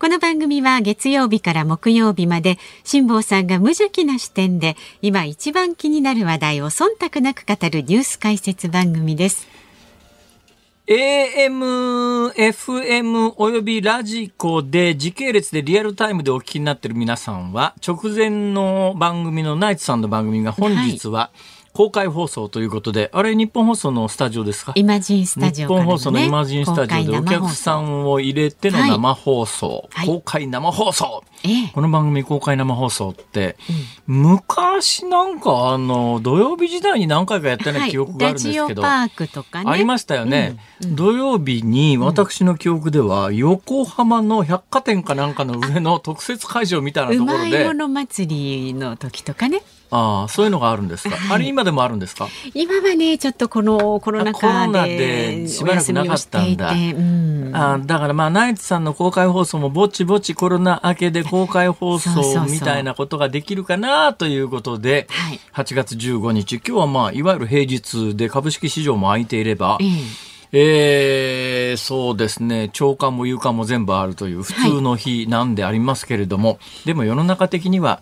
この番組は月曜日から木曜日まで辛坊さんが無邪気な視点で今一番気になる話題を忖度なく語るニュース解説番組です。AM、FM およびラジコで時系列でリアルタイムでお聞きになっている皆さんは直前の番組のナイツさんの番組が本日は公開放送ということで、あれ日本放送のスタジオですか？イマジンスタジオね、日本放送のイマジンスタジオでお客さんを入れての生放送、はい。公開生放送、ええ。この番組公開生放送って、昔なんかあの土曜日時代に何回かやったような記憶があるんですけど、ラジオパークとかね。ありましたよね、土曜日に私の記憶では横浜の百貨店かなんかの上の特設会場みたいなうところでまいもの祭りの時とかね。ああそういうのがあるんですか、はい。あれ今でもあるんですか？今はね、ちょっとこのコロナあコロナ禍ででしばらくなかったんだ。ていてうん。あだからまあナイツさんの公開放送もぼちぼちコロナ明けで公開放送みたいなことができるかなということではい。8月15日今日はまあいわゆる平日で株式市場も空いていればええ。えーそうですね。朝刊も夕刊も全部あるという普通の日なんでありますけれども、でも世の中的には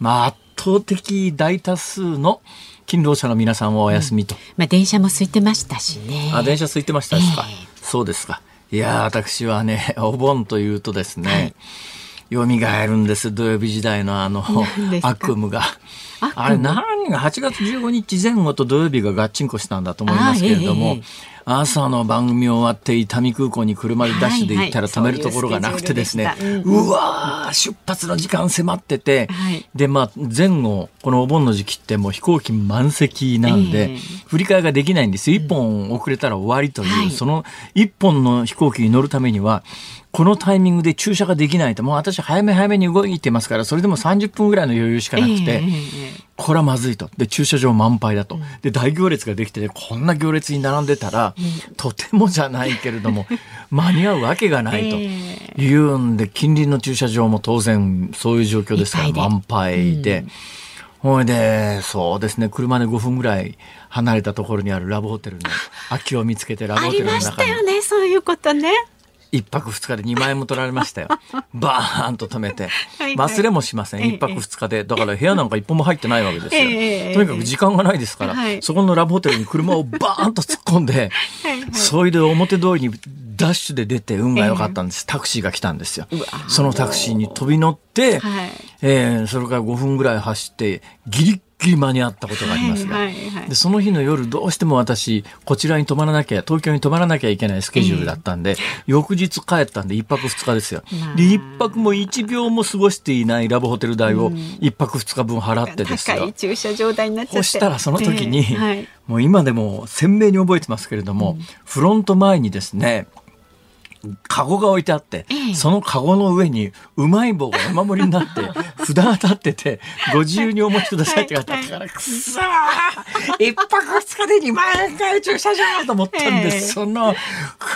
まあ圧倒的大多数の勤労者の皆さんはお休みと。まあ電車も空いてましたしね。あ、電車空いてましたですか。えそうですか。いやー、私はね、お盆というとですね、蘇るんです。土曜日時代のあの悪夢が。あれ何が？8月15日前後と土曜日がガッチンコしたんだと思いますけれども、あええええ朝の番組終わって伊丹空港に車でダッシュで行ったら止めるところがなくてですね、そうわー出発の時間迫ってて、はい。でまあ前後このお盆の時期ってもう飛行機満席なんで、ええ。振り替えができないんですよ。一本遅れたら終わりという、はい。その一本の飛行機に乗るためには、このタイミングで駐車ができないと、もう私早め早めに動いてますから、それでも30分ぐらいの余裕しかなくて、これはまずいと。で、駐車場満杯だと。で、大行列ができてて、こんな行列に並んでたら、とてもじゃないけれども、間に合うわけがないと。えいうんで、近隣の駐車場も当然そういう状況ですから、満杯で。ほいで、そうですね、車で5分ぐらい離れたところにあるラブホテルの 空きを見つけて、ラブホテありましルの中にたよね、そういうことね。一泊二日で2万円も取られましたよ。バーンと止めて忘れもしません。ええ一泊二日で。だから部屋なんか一本も入ってないわけですよ。ええとにかく時間がないですから、はいそこのラブホテルに車をバーンと突っ込んで、それで表通りにダッシュで出て運が良かったんです。タクシーが来たんですよ。そのタクシーに飛び乗って、はいえーそれから5分ぐらい走って、ギリッギリ間に合ったことがあります。が、はいはいはい。でその日の夜どうしても私こちらに泊まらなきゃ東京に泊まらなきゃいけないスケジュールだったんで、翌日帰ったんで一泊二日ですよ。まあ。で一泊も一秒も過ごしていないラブホテル代を一泊二日分払ってですよ。高い。駐車場代になっちゃって。そしたらその時に、ええ。はい。もう今でも鮮明に覚えてますけれども、フロント前にですねカゴが置いてあって、ええ。そのカゴの上にうまい棒が山盛りになって 札が立っててご自由にお持ちくださいって書いてあった。から、くそー一泊二日で2万円かよ駐車場と思ったんでその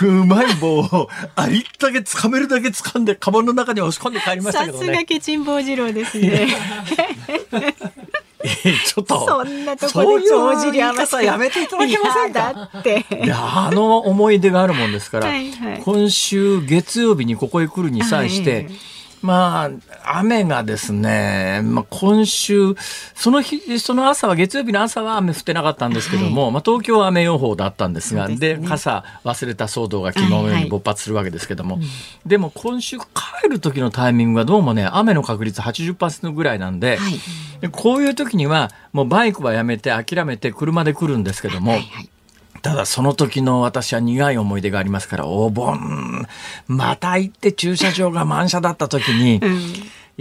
うまい棒をありったけ掴めるだけ掴んでカバンの中に押し込んで帰りましたさすがけどねケチン坊次郎ですね。え えちょっとそんなとこで帳尻合わせやめて。いただけませんか？って。いやあの思い出があるもんですから、はいはい。今週月曜日にここへ来るに際して、はいまあ、雨がですね、まあ、今週、その日、その朝は、月曜日の朝は雨降ってなかったんですけども、まあ、東京は雨予報だったんですが、でね。傘忘れた騒動が昨日のように勃発するわけですけども、でも今週帰る時のタイミングがどうもね、雨の確率80%ぐらいなんで、はい。でこういう時には、もうバイクはやめて諦めて車で来るんですけども、はいはいただその時の私は苦い思い出がありますから、お盆、また行って駐車場が満車だった時に、うん。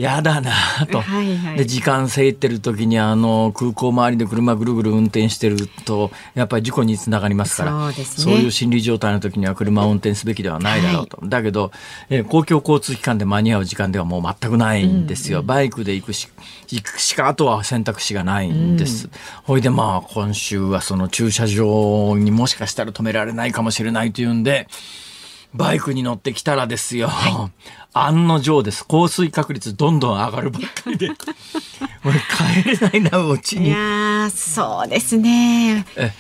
やだなと、はいはい。で時間制ってる時にあの空港周りで車ぐるぐる運転してるとやっぱり事故につながりますから。そうね。いう心理状態の時には車を運転すべきではないだろうと、だけど、えー公共交通機関で間に合う時間ではもう全くないんですよ、バイクで行くし行くしかあとは選択肢がないんです、ほいでまあ今週はその駐車場にもしかしたら止められないかもしれないというんでバイクに乗ってきたらですよ、案の定です降水確率どんどん上がるばっかりで俺帰れないなうちにいや。ーそうですね。え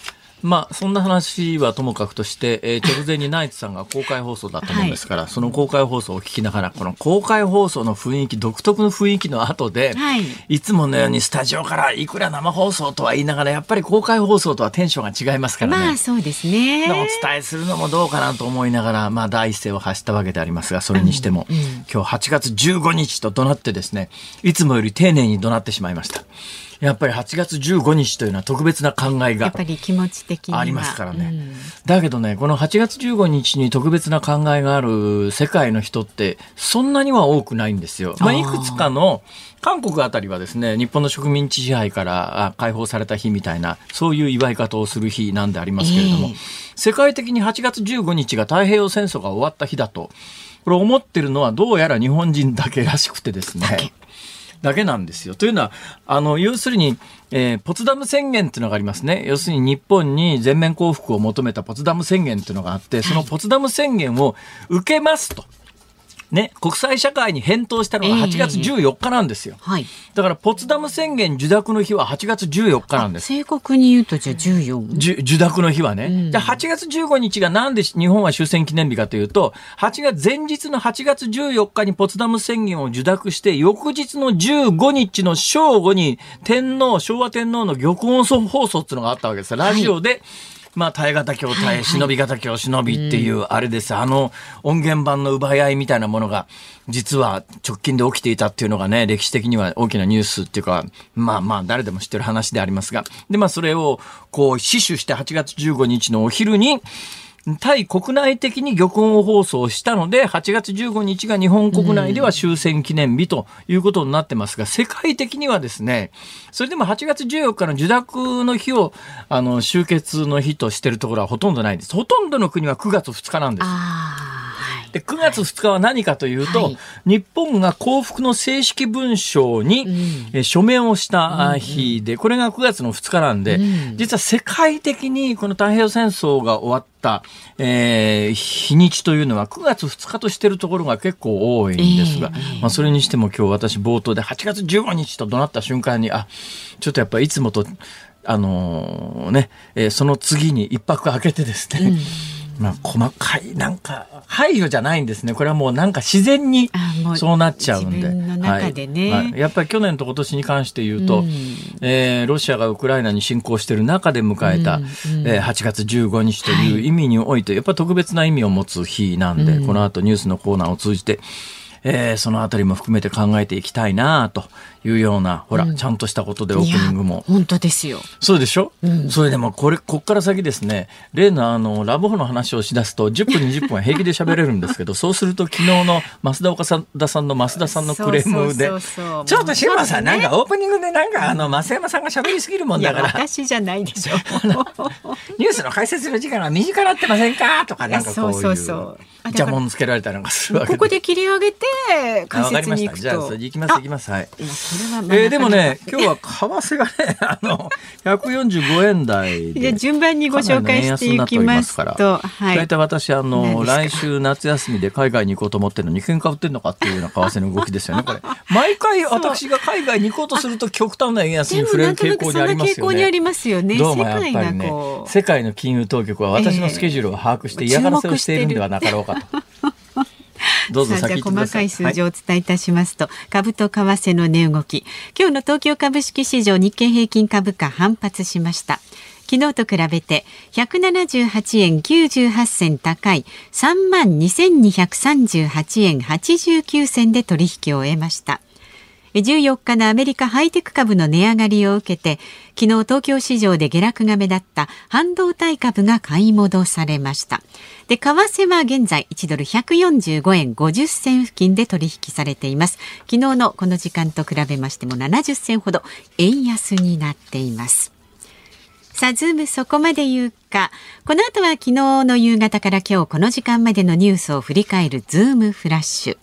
まあそんな話はともかくとして、えー 直前にナイツさんが公開放送だったもんですから、その公開放送を聞きながらこの公開放送の雰囲気独特の雰囲気の後で、はいいつものようにスタジオからいくら生放送とは言いながらやっぱり公開放送とはテンションが違いますからね。まあそうですね。お伝えするのもどうかなと思いながら、まあ、第一声を発したわけでありますが、それにしても、今日8月15日と怒鳴ってですね、いつもより丁寧に怒鳴ってしまいました。やっぱり8月15日というのは特別な考えがやっぱり気持ち的にはありますからね。うんだけどね、この8月15日に特別な考えがある世界の人って、そんなには多くないんですよ。まあ、いくつかの、韓国あたりはですね、日本の植民地支配からあ解放された日みたいな、そういう祝い方をする日なんでありますけれども、ええ世界的に8月15日が太平洋戦争が終わった日だと、これ思ってるのはどうやら日本人だけらしくてですね。だけなんですよ。というのは、あの、要するに、えーポツダム宣言っていうのがありますね。要するに日本に全面降伏を求めたポツダム宣言っていうのがあって、そのポツダム宣言を受けますと。ね、国際社会に返答したのが8月14日なんですよ。はい。だから、ポツダム宣言受諾の日は8月14日なんです。正確に言うとじゃあ14。じゅ受諾の日はね。じゃあ8月15日がなんで日本は終戦記念日かというと、8月、前日の8月14日にポツダム宣言を受諾して、翌日の15日の正午に天皇、昭和天皇の玉音放送っていうのがあったわけですよ。ラジオで、まあ、耐え難きを耐え、忍び難きを忍びっていう、あれです。あの、音源版の奪い合いみたいなものが、実は直近で起きていたっていうのがね、歴史的には大きなニュースっていうか、まあまあ、誰でも知ってる話でありますが、で、まあ、それを、こう、死守して8月15日のお昼に、対国内的に玉音放送したので、8月15日が日本国内では終戦記念日ということになってますが、世界的にはですね、それでも8月14日の受諾の日を、あの、終結の日としてるところはほとんどないです。ほとんどの国は9月2日なんです。で、9月2日は何かというと、はい。日本が幸福の正式文書に、え署名をしたあ日で、これが9月の2日なんで、実は世界的にこの太平洋戦争が終わった、えー日にちというのは9月2日としてるところが結構多いんですが、ええまあ、それにしても今日私冒頭で8月15日と怒鳴った瞬間に、あ、ちょっとやっぱいつもと、あのーね、えーその次に一泊空けてですね、まあ、細かい、なんか、配慮じゃないんですね。これはもうなんか自然にそうなっちゃうんで。でね。はい。はい。やっぱり去年と今年に関して言うと、うん。えーロシアがウクライナに侵攻している中で迎えた、えー8月15日という意味において、やっぱり特別な意味を持つ日なんで、この後ニュースのコーナーを通じて、えーそのあたりも含めて考えていきたいなというような、ほら、ちゃんとしたことでオープニングも本当ですよ。そうでしょ、それでもこれ、こっから先ですね、例のあの、ラブホの話をしだすと、10分、20分は平気で喋れるんですけど、そうすると昨日の増田岡田さんの増田さんのクレームでそうそうそうちょっと島さん、もうなんかオープニングでなんかあの、増山さんが喋りすぎるもんだから、私じゃないでしょ。ニュースの解説の時間が短くなってませんか？とか、なんかこういう、そうそうそうあだからじゃもんつけられたりなんかするわけで。ここで切り上げて解あわかりました。説に行くと。じゃあ、それ行きます、行きます。はい。えーでもね、今日は為替がね、あの、145円台で。順番にご紹介していきますとはい大体私、あ何の、来週夏休みで海外に行こうと思ってるのに、喧嘩売ってんのかっていうような為替の動きですよね、これ。毎回私が海外に行こうとすると極端な円安に触れる傾向にありますよそんな傾向にありね。ますよね。どうもやっぱりね。世界の金融当局は私のスケジュールを把握して嫌がらせをしているんではなかろうかと。どうぞ先。細かい数字をお伝えいたしますと、株と為替の値動き。今日の東京株式市場日経平均株価反発しました。昨日と比べて178円98銭高い3万2238円89銭で取引を終えました14日のアメリカハイテク株の値上がりを受けて昨日東京市場で下落が目立った半導体株が買い戻されましたで為替は現在1ドル145円50銭付近で取引されています昨日のこの時間と比べましても70銭ほど円安になっていますさあ、ズームそこまで言うか。この後は昨日の夕方から今日この時間までのニュースを振り返るズームフラッシュ。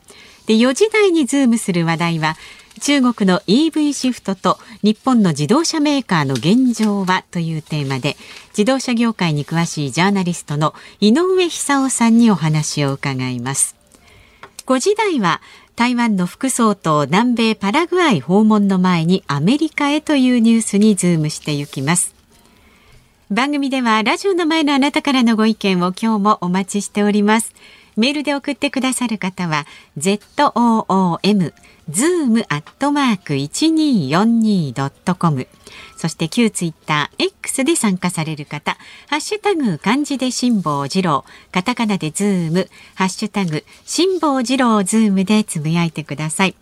で、4時台にズームする話題は、中国の EV シフトと日本の自動車メーカーの現状はというテーマで自動車業界に詳しいジャーナリストの井上久男さんにお話を伺います。5時台は台湾の副総統南米パラグアイ訪問の前にアメリカへというニュースにズームしていきます。番組ではラジオの前のあなたからのご意見を今日もお待ちしております。メールで送ってくださる方は ZOOM zoom アットマーク 1242.com そして旧ツイッター X で参加される方、ハッシュタグ漢字で辛坊治郎、カタカナでズーム、ハッシュタグ辛坊治郎ズームでつぶやいてください。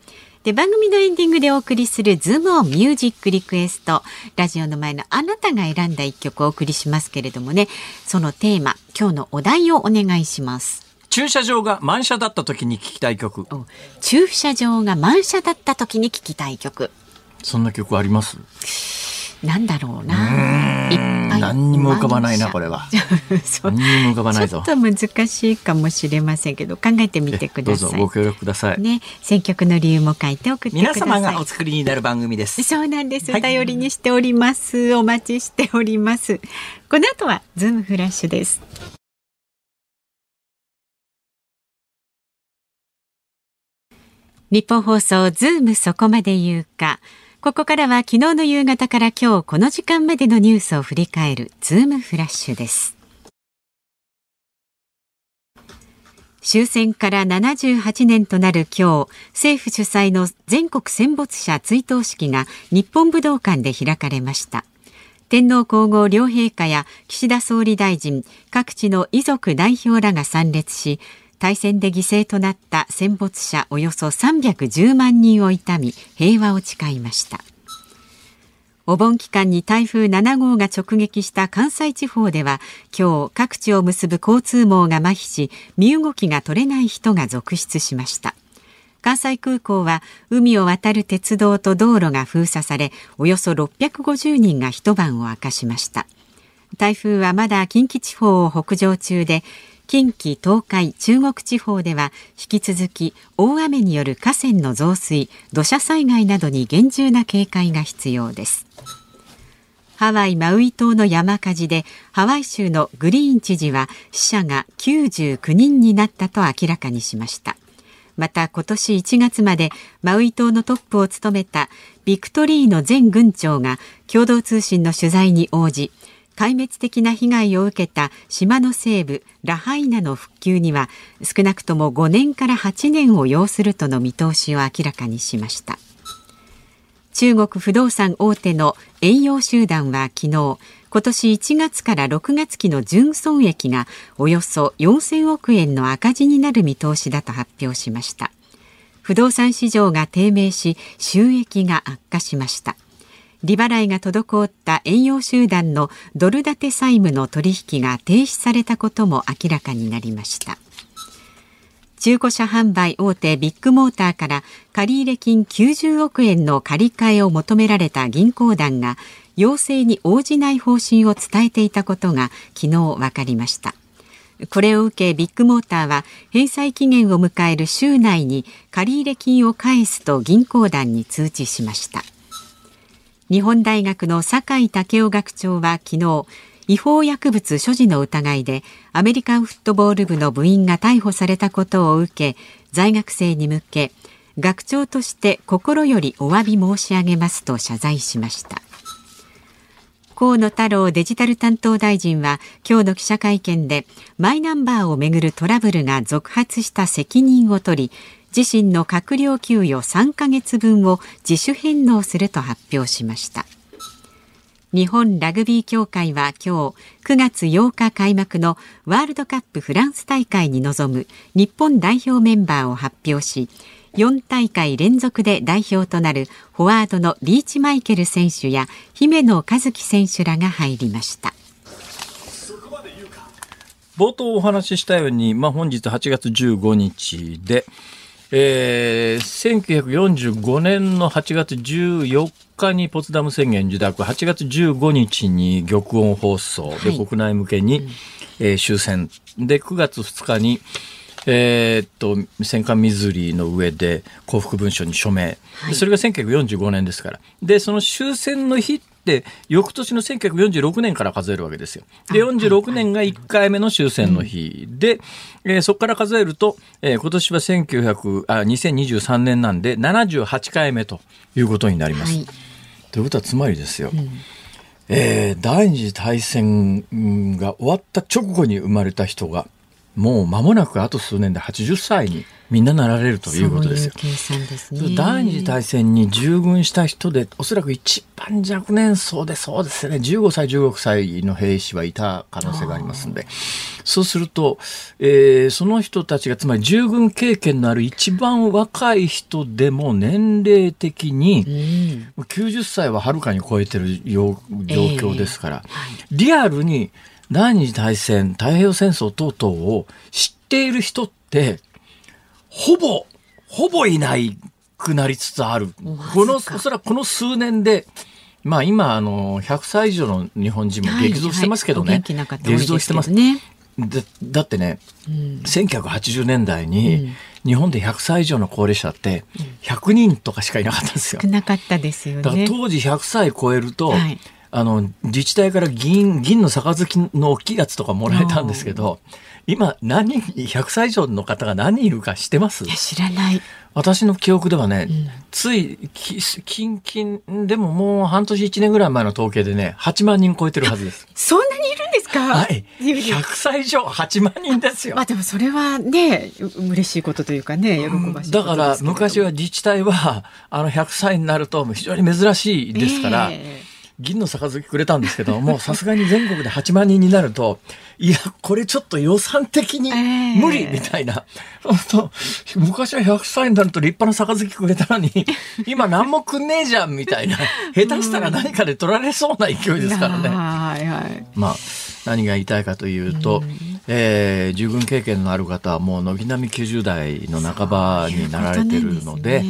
で番組のエンディングでお送りするズームオンミュージックリクエストラジオの前のあなたが選んだ一曲をお送りしますけれどもねそのテーマ今日のお題をお願いします駐車場が満車だった時に聴きたい曲。駐車場が満車だった時に聴きたい曲。そんな曲あります？なんだろうな。いっぱい。何にも浮かばないな、これは。何にも浮かばないぞ。ちょっと難しいかもしれませんけど、考えてみてください。どうぞご協力ください。ね、選曲の理由も書いて送って皆様がお作りになる番組です。そうなんです。はい、頼りにしております。お待ちしております。この後はズームフラッシュです。ニッポン放送ズームそこまで言うか。ここからは昨日の夕方から今日この時間までのニュースを振り返るズームフラッシュです。終戦から78年となる今日、政府主催の全国戦没者追悼式が日本武道館で開かれました。天皇皇后両陛下や岸田総理大臣、各地の遺族代表らが参列し、大戦で犠牲となった戦没者およそ310万人を悼み平和を誓いました。お盆期間に台風7号が直撃した関西地方では今日各地を結ぶ交通網が麻痺し身動きが取れない人が続出しました。関西空港は海を渡る鉄道と道路が封鎖されおよそ650人が一晩を明かしました。台風はまだ近畿地方を北上中で近畿、東海、中国地方では引き続き大雨による河川の増水、土砂災害などに厳重な警戒が必要です。ハワイ・マウイ島の山火事でハワイ州のグリーン知事は死者が99人になったと明らかにしました。また今年1月までマウイ島のトップを務めたビクトリーの前軍長が共同通信の取材に応じ壊滅的な被害を受けた島の西部ラハイナの復旧には少なくとも5年から8年を要するとの見通しを明らかにしました。中国不動産大手の遠洋集団は昨日今年1月から6月期の純損益がおよそ4000億円の赤字になる見通しだと発表しました。不動産市場が低迷し収益が悪化しました。利払いが滞った遠洋集団のドル建て債務の取引が停止されたことも明らかになりました。中古車販売大手ビッグモーターから借入金90億円の借り換えを求められた銀行団が要請に応じない方針を伝えていたことが昨日分かりました。これを受けビッグモーターは返済期限を迎える週内に借入金を返すと銀行団に通知しました。日本大学の酒井武雄学長は昨日違法薬物所持の疑いでアメリカンフットボール部の部員が逮捕されたことを受け在学生に向け学長として心よりお詫び申し上げますと謝罪しました。河野太郎デジタル担当大臣は今日の記者会見でマイナンバーをめぐるトラブルが続発した責任を取り自身の閣僚給与3ヶ月分を自主返納すると発表しました。日本ラグビー協会は今日9月8日開幕のワールドカップフランス大会に臨む日本代表メンバーを発表し4大会連続で代表となるフォワードのリーチマイケル選手や姫野和樹選手らが入りました。冒頭お話ししたように、まあ、本日8月15日で、えー、1945年の8月14日にポツダム宣言受諾、8月15日に玉音放送で国内向けに、はい、えー、終戦。で、9月2日に、えー、っと、戦艦ミズリーの上で幸福文書に署名。はい、それが1945年ですから。で、その終戦の日で、翌年の1946年から数えるわけですよ。で、46年が1回目の終戦の日。で、えー、そこから数えると、えー、今年は1900あ2023年なんで78回目ということになります。はい、ということはつまりですよ、うん、えー、第二次大戦が終わった直後に生まれた人がもう間もなくあと数年で80歳にみんななられるということですよ。ういうですね、第二次大戦に従軍した人で、おそらく一番若年層でそうですね、15歳、16歳の兵士はいた可能性がありますので、そうすると、えー、その人たちが、つまり従軍経験のある一番若い人でも年齢的に、90歳ははるかに超えてる状況ですから、えーはい、リアルに第二次大戦、太平洋戦争等々を知っている人って、ほぼ、ほぼいないくなりつつある。この、おそらくこの数年で、まあ今、あの、100歳以上の日本人も激増してますけどね。はいはい、激増してます。ね、だだってね、うん、1980年代に、日本で100歳以上の高齢者って100人とかしかいなかったんですよ。少なかったですよね。だから当時100歳超えると、はい、あの、自治体から銀、銀の杯の大きいやつとかもらえたんですけど、今、何人、100歳以上の方が何人いるか知ってます？いや、知らない。私の記憶ではね、うん、つい、近々でももう半年1年ぐらい前の統計でね、8万人超えてるはずです。そんなにいるんですか？はい。100歳以上8万人ですよ。まあでもそれはね、嬉しいことというかね、喜ばしいだから昔は自治体は、あの100歳になると非常に珍しいですから、えー銀の杯くれたんですけども、さすがに全国で8万人になると、いや、これちょっと予算的に無理みたいな。えー、昔は100歳になると立派な杯くれたのに、今何もくんねえじゃんみたいな。下手したら何かで取られそうな勢いですからね。はいはい、まあ、何が言いたいかというと、うえー、従軍経験のある方はもう軒並み90代の半ばになられてるので、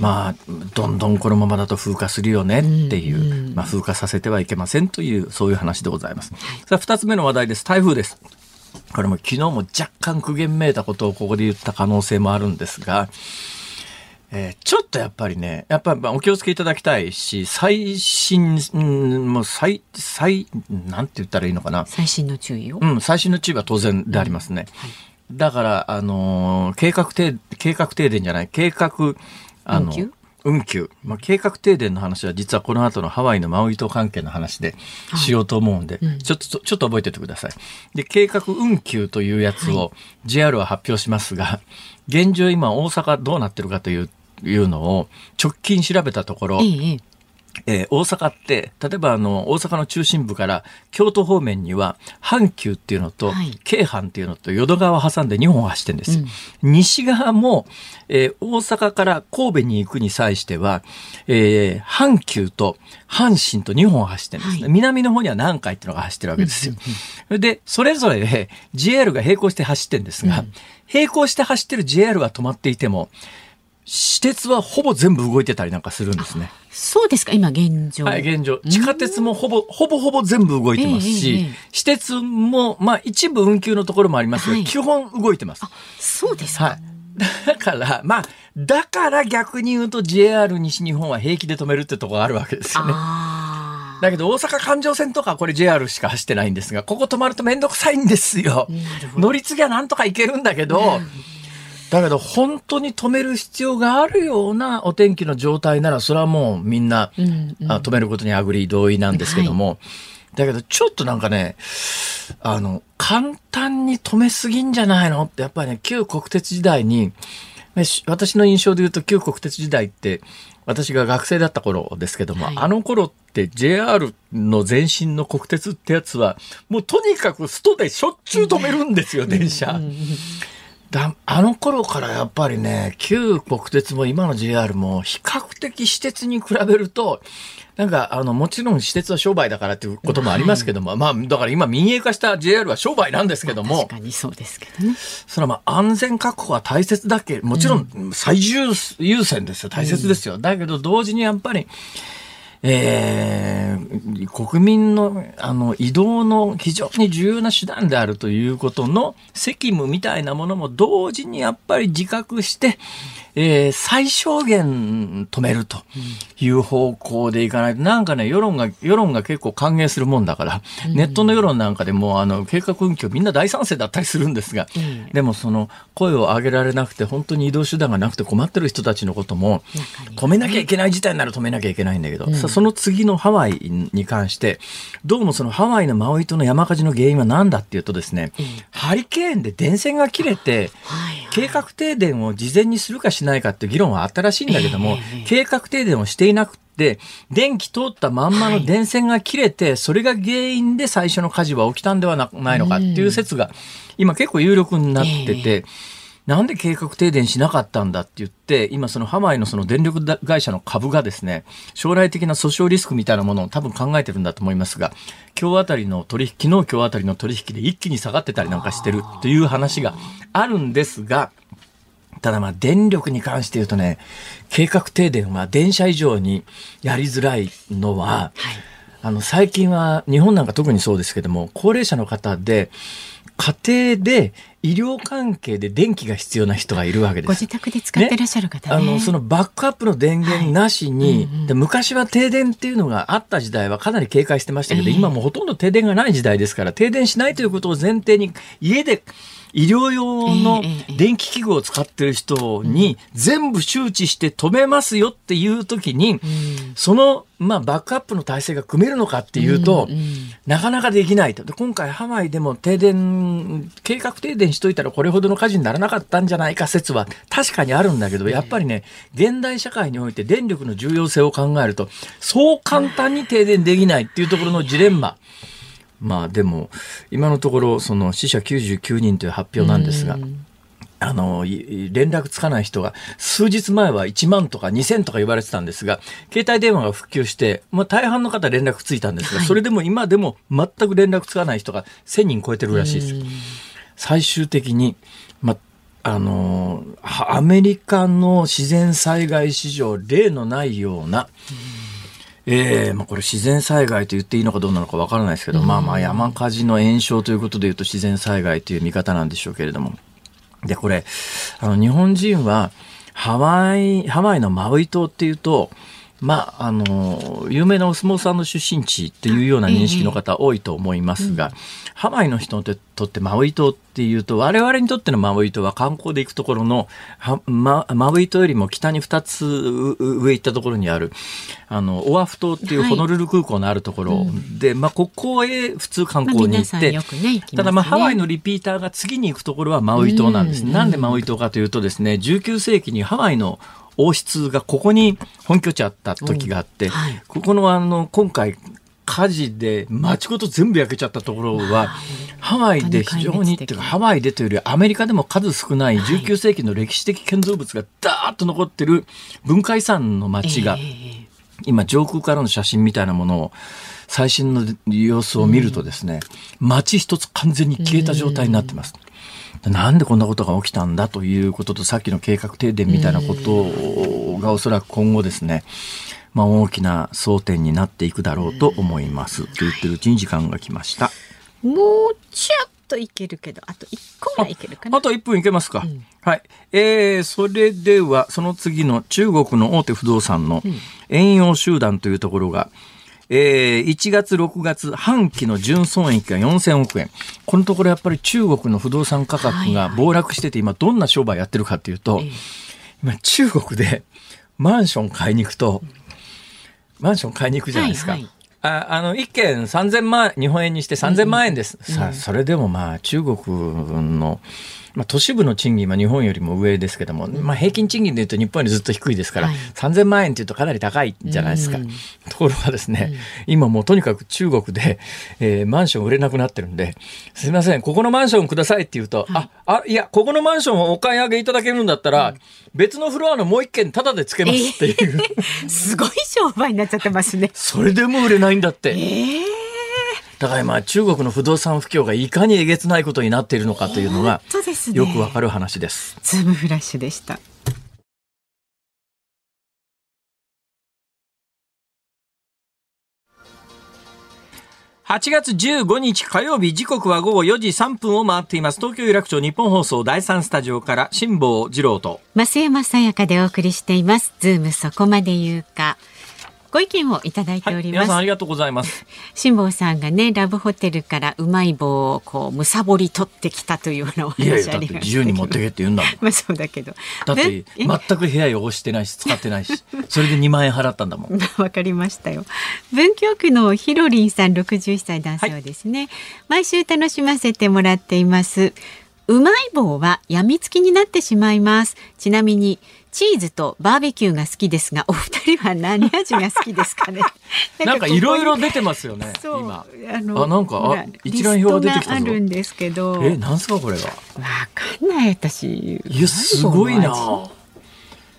まあ、どんどんこのままだと風化するよねっていう、まあ、風化させてはいけませんという、そういう話でございます。さあ、二つ目の話題です。台風です。これも昨日も若干苦言めいたことをここで言った可能性もあるんですが、えー、ちょっとやっぱりね、やっぱりお気をつけいただきたいし、最新、うん、もう最、最、なんて言ったらいいのかな。最新の注意を？うん、最新の注意は当然でありますね。うんはい、だから、あのー、計画停、計画停電じゃない、計画、あの、運休？まあ、計画停電の話は実はこの後のハワイのマウイ島関係の話でしようと思うんで、はいうん、ちょっと、ちょっと覚えておいてください。で、計画運休というやつを JR は発表しますが、はい、現状今大阪どうなってるかといういうのを直近調べたところ、えええー、大阪って、例えばあの、大阪の中心部から京都方面には、阪急っていうのと、はい、京阪っていうのと淀川を挟んで2本走ってるんですよ。うん、西側も、えー、大阪から神戸に行くに際しては、えー、阪急と阪神と2本走ってるんですね、はい、南の方には南海っていうのが走ってるわけですよ。うん、で、それぞれで JR が並行して走ってるんですが、うん、並行して走ってる JR が止まっていても、私鉄はほぼ全部動いてたりなんかするんですね。そうですか、今現状。はい、現状。地下鉄もほぼ、ほぼほぼ全部動いてますし、えーえー、私鉄も、まあ一部運休のところもありますが、はい、基本動いてます。あ、そうですか。はい。だから、まあ、だから逆に言うと JR 西日本は平気で止めるってところがあるわけですよね。だけど大阪環状線とかこれ JR しか走ってないんですが、ここ止まるとめんどくさいんですよ。乗り継ぎはなんとか行けるんだけど、だけど本当に止める必要があるようなお天気の状態ならそれはもうみんな、うんうん、止めることに agree 同意なんですけども、はい、だけどちょっとなんかねあの簡単に止めすぎんじゃないのってやっぱりね旧国鉄時代に私の印象で言うと旧国鉄時代って私が学生だった頃ですけども、はい。あの頃って JR の前身の国鉄ってやつは、もうとにかくストでしょっちゅう止めるんですよ、電車。うんうんだあの頃からやっぱりね、旧国鉄も今の JR も比較的私鉄に比べると、なんか、あの、もちろん私鉄は商売だからっていうこともありますけども、まあ、だから今民営化した JR は商売なんですけども、確かにそうですけどね。それはまあ安全確保は大切だけ、もちろん最優優先ですよ、大切ですよ。だけど同時にやっぱり、えー国民のあの移動の非常に重要な手段であるということの責務みたいなものも同時にやっぱり自覚して、えー最小限止めるという方向でいかないと、なんかね、世論が、世論が結構歓迎するもんだから、ネットの世論なんかでも、あの、計画運休みんな大賛成だったりするんですが、ええでもその声を上げられなくて、本当に移動手段がなくて困ってる人たちのことも、止めなきゃいけない事態なら止めなきゃいけないんだけど、さその次のハワイに関して、どうもそのハワイのマウイ島の山火事の原因は何だっていうとですね、ハリケーンで電線が切れて、はい。計画停電を事前にするかしないかって議論はあったらしいんだけども、ええ計画停電をしていなくて、電気通ったまんまの電線が切れて、それが原因で最初の火事は起きたんではなないのかっていう説が、今結構有力になってて、なんで計画停電しなかったんだって言って、今そのハワイのその電力会社の株がですね、将来的な訴訟リスクみたいなものを多分考えてるんだと思いますが、今日あたりの取引、昨日今日あたりの取引で一気に下がってたりなんかしてるという話があるんですが、ただまあ電力に関して言うとね、計画停電は電車以上にやりづらいのは、あの最近は日本なんか特にそうですけども、高齢者の方で、家庭で医療関係で電気が必要な人がいるわけです。ご自宅で使ってらっしゃる方ね。あの、そのバックアップの電源なしに、で昔は停電っていうのがあった時代はかなり警戒してましたけど、ええ今もうほとんど停電がない時代ですから、停電しないということを前提に、家で医療用の電気器具を使ってる人に全部周知して止めますよっていう時に、その、まあ、バックアップの体制が組めるのかっていうと、なかなかできないと。で今回ハワイでも停電、計画停電しといたらこれほどの火事にならなかったんじゃないか説は確かにあるんだけど、やっぱりね、現代社会において電力の重要性を考えると、そう簡単に停電できないっていうところのジレンマ。まあでも、今のところ、その死者99人という発表なんですが、あの、い連絡つかない人が、数日前は1万とか2000とか言われてたんですが、携帯電話が普及して、まあ大半の方連絡ついたんですが、はい。それでも今でも全く連絡つかない人が1000人超えてるらしいです。最終的に、まあのはアメリカの自然災害史上例のないような、ええまあ、これ自然災害と言っていいのかどうなのかわからないですけど、まあまあ山火事の延焼ということで言うと自然災害という見方なんでしょうけれども。で、これ、あの、日本人は、ハワイ、ハワイのマウイ島っていうと、まあ、あの、有名なお相撲さんの出身地っていうような認識の方多いと思いますが、ハワイの人にとってマウイ島っていうと、我々にとってのマウイ島は観光で行くところの、マウイ島よりも北に2つ上行ったところにある、あの、オアフ島っていうはい。ホノルル空港のあるところで、まあ、ここへ普通観光に行って、ただまあハワイのリピーターが次に行くところはマウイ島なんです。うん。なんでマウイ島かというとですね、19世紀にハワイの王室がここに本拠地あった時があって、うんはい。ここのあの、今回、火事で街ごと全部焼けちゃったところは、ハワイで非常にっていうか、ハワイでというよりアメリカでも数少ない19世紀の歴史的建造物がダーッと残ってる文化遺産の街が、ええ今上空からの写真みたいなものを最新の様子を見るとですね、街一つ完全に消えた状態になってます。なんでこんなことが起きたんだということとさっきの計画停電みたいなことがおそらく今後ですね、まあ大きな争点になっていくだろうと思います。と言ってるうちに時間が来ました。もうちょっといけるけど、あと一個ぐらいいけるかな。あと1分いけますか。はい。えー、それでは、その次の中国の大手不動産の遠洋集団というところが、えー、1月、6月、半期の純損益が4000億円。このところやっぱり中国の不動産価格が暴落してて、今どんな商売やってるかっていうと、今中国でマンション買いに行くと、マンション買いに行くじゃないですか。はいはいああの、一軒3000万、日本円にして3000万円です。さあ、それでもまあ、中国のまあ、都市部の賃金は日本よりも上ですけども、まあ、平均賃金でいうと日本よりずっと低いですから、はい。3000万円っていうとかなり高いじゃないですか。ところがですね、今もうとにかく中国で、えーマンション売れなくなってるんで、すいません、ここのマンションくださいって言うと、あ、あ、いや、ここのマンションをお買い上げいただけるんだったら、別のフロアのもう一軒タダでつけますっていう、すごい商売になっちゃってますね。それでも売れないんだって。ええだから今中国の不動産不況がいかにえげつないことになっているのかというのが。よくわかる話です。ズームフラッシュでした。8月15日火曜日時刻は午後4時3分を回っています東京有楽町ニッポン放送第3スタジオから辛坊治郎と増山さやかでお送りしています。ズームそこまで言うか。ご意見をいただいてはいおります。皆さんありがとうございます 辛坊さんがね、ラブホテルからうまい棒をこう、むさぼり取ってきたというようなおいやい話ありましたけど。やだって自由に持ってけって言うんだもん まあそうだけど。だって全く部屋汚してないし使ってないし それで2万円払ったんだもんわかりましたよ。文京区のひろりんさん61歳男性はですね、毎週楽しませてもらっています。うまい棒はやみつきになってしまいます。ちなみにチーズとバーベキューが好きですが、お二人は何味が好きですかね？なんかいろいろ出てますよね そう今あのあなんか一覧表が出てきたあるんですけど、えなんすかこれは？わかんない私。いやすごいな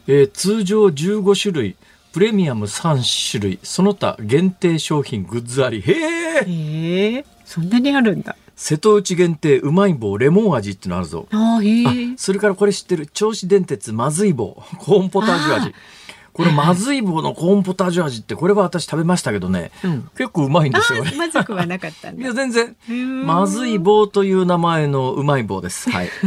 えー通常15種類プレミアム3種類その他限定商品グッズありへえ味。へえ、そんなにあるんだ。瀬戸内限定うまい棒レモン味ってのあるぞ。あ。それからこれ知ってる。銚子電鉄まずい棒。コーンポタージュ味これまずい棒のコーンポタージュ味ってこれは私食べましたけどね、うん。結構うまいんですよ。ねまずくはなかったんだ。いや。全然。んまずい棒という名前のうまい棒です。はい。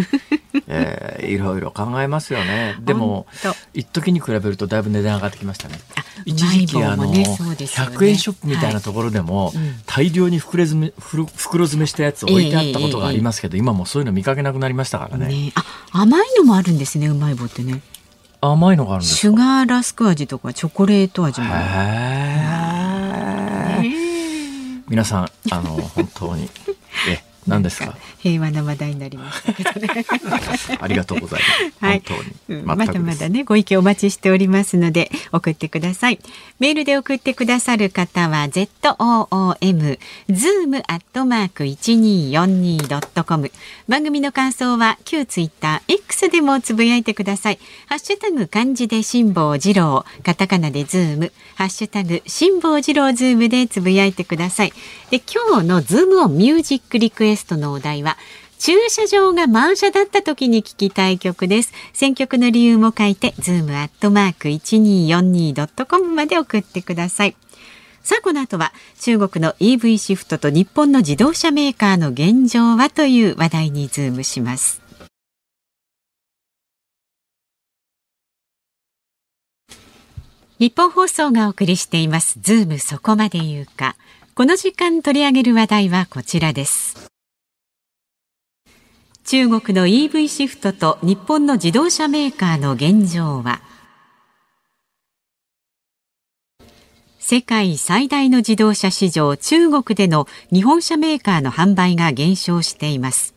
えーいろいろ考えますよね。でも一時に比べるとだいぶ値段上がってきましたね。あ一時期あの、ねそうですよね。100円ショップみたいなところでも、はい。うん。大量に袋詰め袋袋詰めしたやつ置いてあったことがありますけど、今もうそういうの見かけなくなりましたからね。ね、あ甘いのもあるんですねうまい棒ってね甘いのがあるんですシュガーラスク味とかチョコレート味もある。皆さんあの本当に。え何ですか？平和な話題になりましたけどね。ありがとうございます、はい。本当に、うんまだまだねご意見お待ちしておりますので送ってください。メールで送ってくださる方は zoom zoom アットマーク 1242.com 番組の感想は旧ツイッター X でもつぶやいてください。ハッシュタグ漢字で辛坊治郎。カタカナでズーム。ハッシュタグ辛坊治郎ズームでつぶやいてください。で今日のズームオンミュージックリクエストのお題は駐車場が満車だった時に聞きたい曲です。選曲の理由も書いて、ズームアットマーク 1242.com まで送ってください。さあ、この後は中国の EV シフトと日本の自動車メーカーの現状はという話題にズームします。ニッポン放送がお送りしています。ズームそこまで言うか。この時間取り上げる話題はこちらです。中国の EV シフトと日本の自動車メーカーの現状は？世界最大の自動車市場中国での日本車メーカーの販売が減少しています。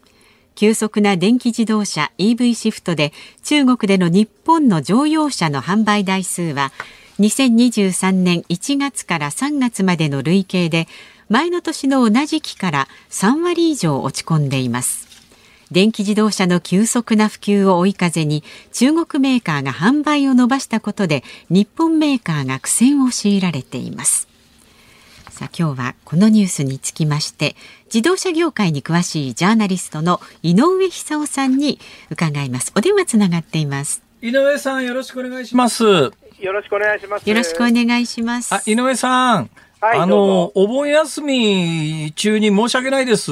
急速な電気自動車 EV シフトで中国での日本の乗用車の販売台数は2023年1月から3月までの累計で前の年の同じ期から3割以上落ち込んでいます。電気自動車の急速な普及を追い風に中国メーカーが販売を伸ばしたことで日本メーカーが苦戦を強いられています。さあ今日はこのニュースにつきまして自動車業界に詳しいジャーナリストの井上久夫さんに伺います。お電話つながっています。井上さんよろしくお願いします。よろしくお願いします。よろしくお願いします。あ井上さん、はいあのお盆休み中に申し訳ないです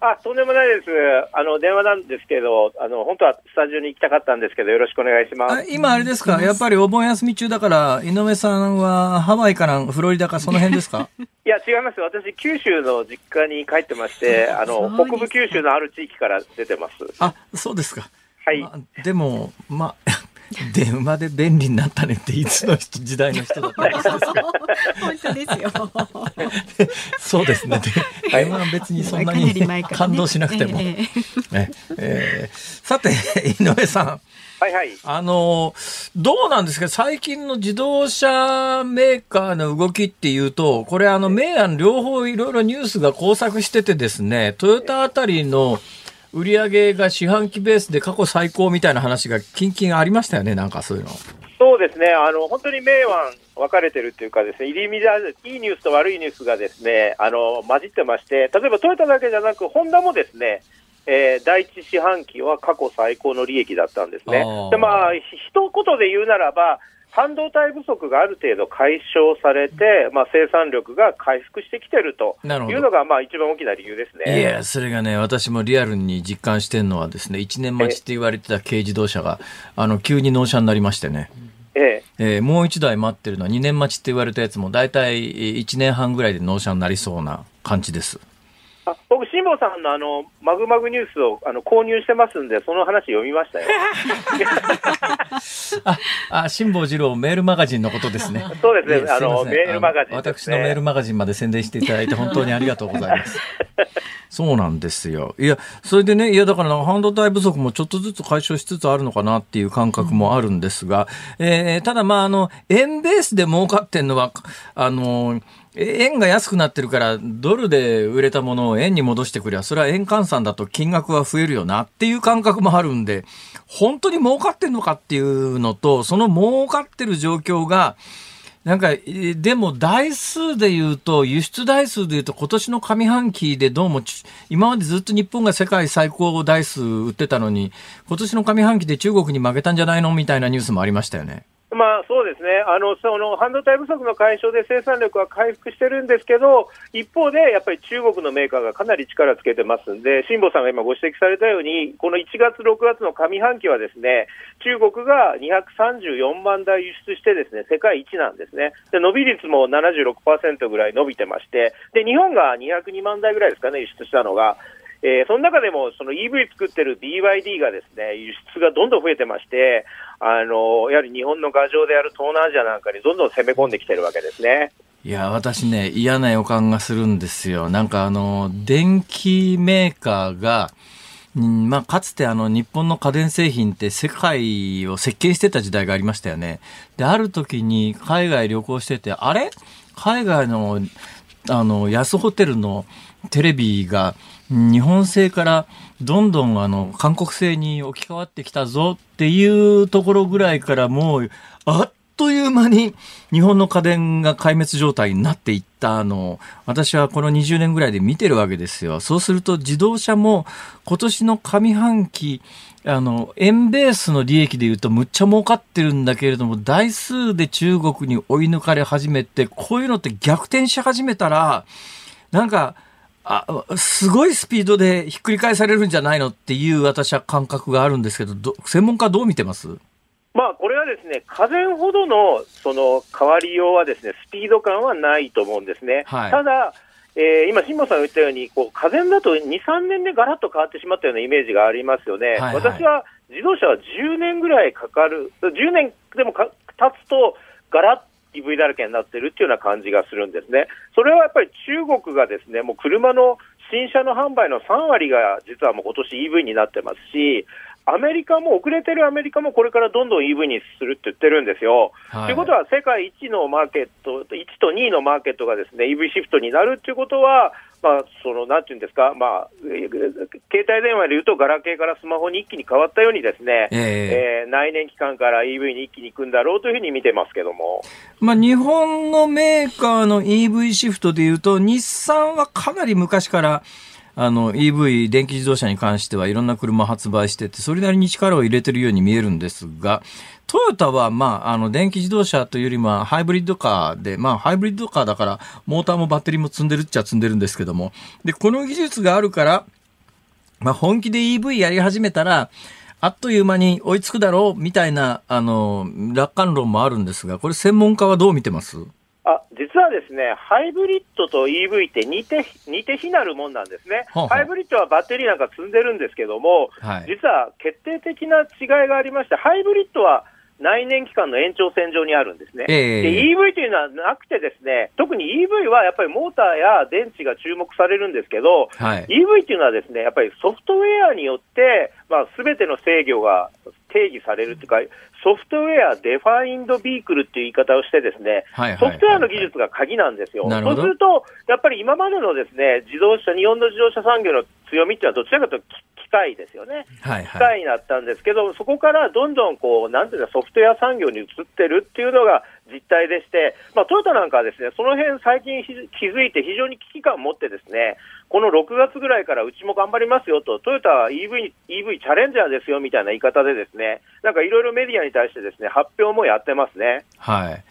あ、とんでもないです。あの、電話なんですけど、あの、本当はスタジオに行きたかったんですけど、よろしくお願いしまあす。今あれですか？やっぱりお盆休み中だから井上さんはハワイかなんフロリダかその辺ですか？いや、違います。私、九州の実家に帰ってまして、あの、北部九州のある地域から出てます。あそうですか、はい。まあでもまあ 電話で便利になったねっていつの人時代の人だったんですか本当ですよ。そうですね。電話は別にそんなにね感動しなくても。ええええーさて、井上さん。はいはい。あの、どうなんですか？最近の自動車メーカーの動きっていうと、これあの、明暗両方いろいろニュースが交錯しててですね、トヨタあたりの売り上げが四半期ベースで過去最高みたいな話がキンキンありましたよね、なんかそういうの。そうですね、あの本当に明暗分かれてるっていうか、ですね入り乱れいいニュースと悪いニュースがですねあの混じってまして、例えばトヨタだけじゃなく、ホンダもですね、えー第一四半期は過去最高の利益だったんですね。でまあ、ひ一言で言うならば、半導体不足がある程度解消されて、まあ、生産力が回復してきてるというのが、まあ、一番大きな理由ですね。いや、それがね、私もリアルに実感してるのはですね、1年待ちって言われてた軽自動車が、あの、急に納車になりましてね。えええーもう1台待ってるのは2年待ちって言われたやつも大体1年半ぐらいで納車になりそうな感じです。あ僕、辛坊さんのあのマグマグニュースをあの購入してますんで、その話読みましたよ。あ、あ、辛坊治郎メールマガジンのことですね。そうですねあのメールマガジンね私のメールマガジンまで宣伝していただいて本当にありがとうございます。そうなんですよ。いや、それでね、いや、だから半導体不足もちょっとずつ解消しつつあるのかなっていう感覚もあるんですが、えーただまあ、あの、円ベースで儲かってんのは、あの、円が安くなってるから、ドルで売れたものを円に戻してくりゃ、それは円換算だと金額は増えるよなっていう感覚もあるんで、本当に儲かってんのかっていうのと、その儲かってる状況が、なんか、でも台数で言うと、輸出台数で言うと、今年の上半期でどうも、今までずっと日本が世界最高台数売ってたのに、今年の上半期で中国に負けたんじゃないのみたいなニュースもありましたよね。まあそうですねあのその半導体不足の解消で生産力は回復してるんですけど、一方でやっぱり中国のメーカーがかなり力つけてますんで、辛坊さんが今ご指摘されたように、この1月、6月の上半期はですね中国が234万台輸出して、ですね世界一なんですね、で伸び率も76%ぐらい伸びてまして、で日本が202万台ぐらいですかね、輸出したのが。えーその中でもその EV 作ってる BYD がですね輸出がどんどん増えてまして、あのやはり日本の牙城である東南アジアなんかにどんどん攻め込んできてるわけですね。いや、私ね、嫌な予感がするんですよ。なんかあの、電気メーカーが、まあ、かつてあの、日本の家電製品って世界を席巻してた時代がありましたよね。で、ある時に海外旅行してて、あれ？海外の、あの、安ホテルのテレビが、日本製からどんどんあの、韓国製に置き換わってきたぞっていうところぐらいからもう、あっという間に日本の家電が壊滅状態になっていったのを私はこの20年ぐらいで見てるわけですよ。そうすると自動車も今年の上半期あの、円ベースの利益で言うとむっちゃ儲かってるんだけれども、台数で中国に追い抜かれ始めて、こういうのって逆転し始めたら、なんか、あ、すごいスピードでひっくり返されるんじゃないのっていう私は感覚があるんですけど、ど専門家どう見てます？まあ、これはですね、家電ほどのその変わりようはですね、スピード感はないと思うんですね。はいただ、えー今、辛坊さんが言ったように、こう家電だと2、3年でガラッと変わってしまったようなイメージがありますよね。はいはい私は自動車は10年ぐらいかかる、10年でもか経つと、ガラッ EV だらけになってるっていうような感じがするんですね。それはやっぱり中国がですね、もう車の新車の販売の3割が実はもう今年 EV になってますし、アメリカも遅れてるアメリカもこれからどんどん EV にするって言ってるんですよ。はいということは世界一のマーケット、1と2のマーケットがですね EV シフトになるっていうことは、まあ、そのなんていうんですか、まあ、えー携帯電話でいうと、ガラケーからスマホに一気に変わったようにですね、ええー内燃機関から EV に一気に行くんだろうというふうに見てますけども。まあ、日本のメーカーの EV シフトでいうと、日産はかなり昔から、あの、EV、電気自動車に関してはいろんな車発売してて、それなりに力を入れてるように見えるんですが、トヨタは、まあ、あの、電気自動車というよりも、ハイブリッドカーで、まあ、ハイブリッドカーだから、モーターもバッテリーも積んでるっちゃ積んでるんですけども、で、この技術があるから、まあ、本気で EV やり始めたら、あっという間に追いつくだろうみたいな、あの、楽観論もあるんですが、これ専門家はどう見てます？あ実はですね、ハイブリッドと EV って似て似て非なるもんなんですね。ハイブリッドはバッテリーなんか積んでるんですけども、はい。実は決定的な違いがありまして、ハイブリッドは内燃機関の延長線上にあるんですね。ええで、EV というのはなくてですね、特に EV はやっぱりモーターや電池が注目されるんですけど、はい。EV っていうのはですね、やっぱりソフトウェアによって、まあ、すべての制御が定義されるっていうか、Software Defined Vehicle っていう言い方をしてですね、はいはいソフトウェアの技術が鍵なんですよ。そうすると、やっぱり今までのですね、自動車、日本の自動車産業の強みっていうのはどちらかというと機機械ですよね。はいはい。機械になったんですけど、そこからどんどんこう、なんていうか、ソフトウェア産業に移ってるっていうのが実態でして、まあ、トヨタなんかはですね、その辺最近ひ気づいて非常に危機感を持ってですね、この6月ぐらいからうちも頑張りますよと、トヨタは EV に EV チャレンジャーですよみたいな言い方でですね、なんかいろいろメディアに対してですね、発表もやってますね。はい。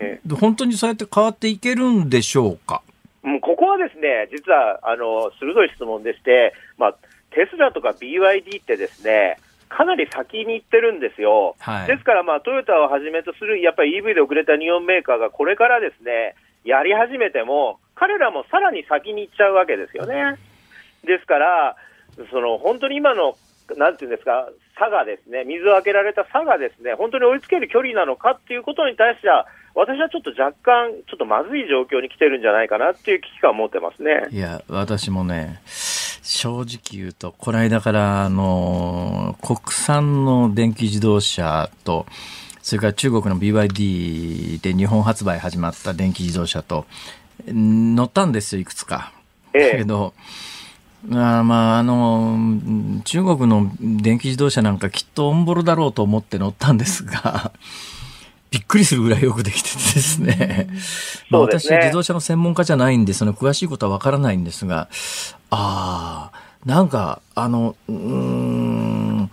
えで本当にそうやって変わっていけるんでしょうか？もうここはですね、実はあの鋭い質問でして、まあ、テスラとか BYD ってですね、かなり先に行ってるんですよ。はいですから、まあ、トヨタをはじめとする、やっぱり EV で遅れた日本メーカーがこれからですね、やり始めても、彼らもさらに先に行っちゃうわけですよね。ですから、その本当に今の、なんていうんですか、差がですね、水を開けられた差がですね、本当に追いつける距離なのかっていうことに対しては、私はちょっと若干、ちょっとまずい状況に来てるんじゃないかなっていう危機感を持ってますね。いや、私もね、正直言うと、この間から、あの、国産の電気自動車と、それから中国の BYD で日本発売始まった電気自動車と、ん乗ったんですよ、いくつか。ええだけど、あーまあ、あの、うん中国の電気自動車なんかきっとオンボロだろうと思って乗ったんですが、びっくりするぐらいよくできててですね。まあ私は自動車の専門家じゃないんで、その詳しいことはわからないんですが、ああ、なんか、あの、うーん、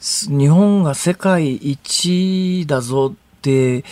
す日本が世界一だぞって、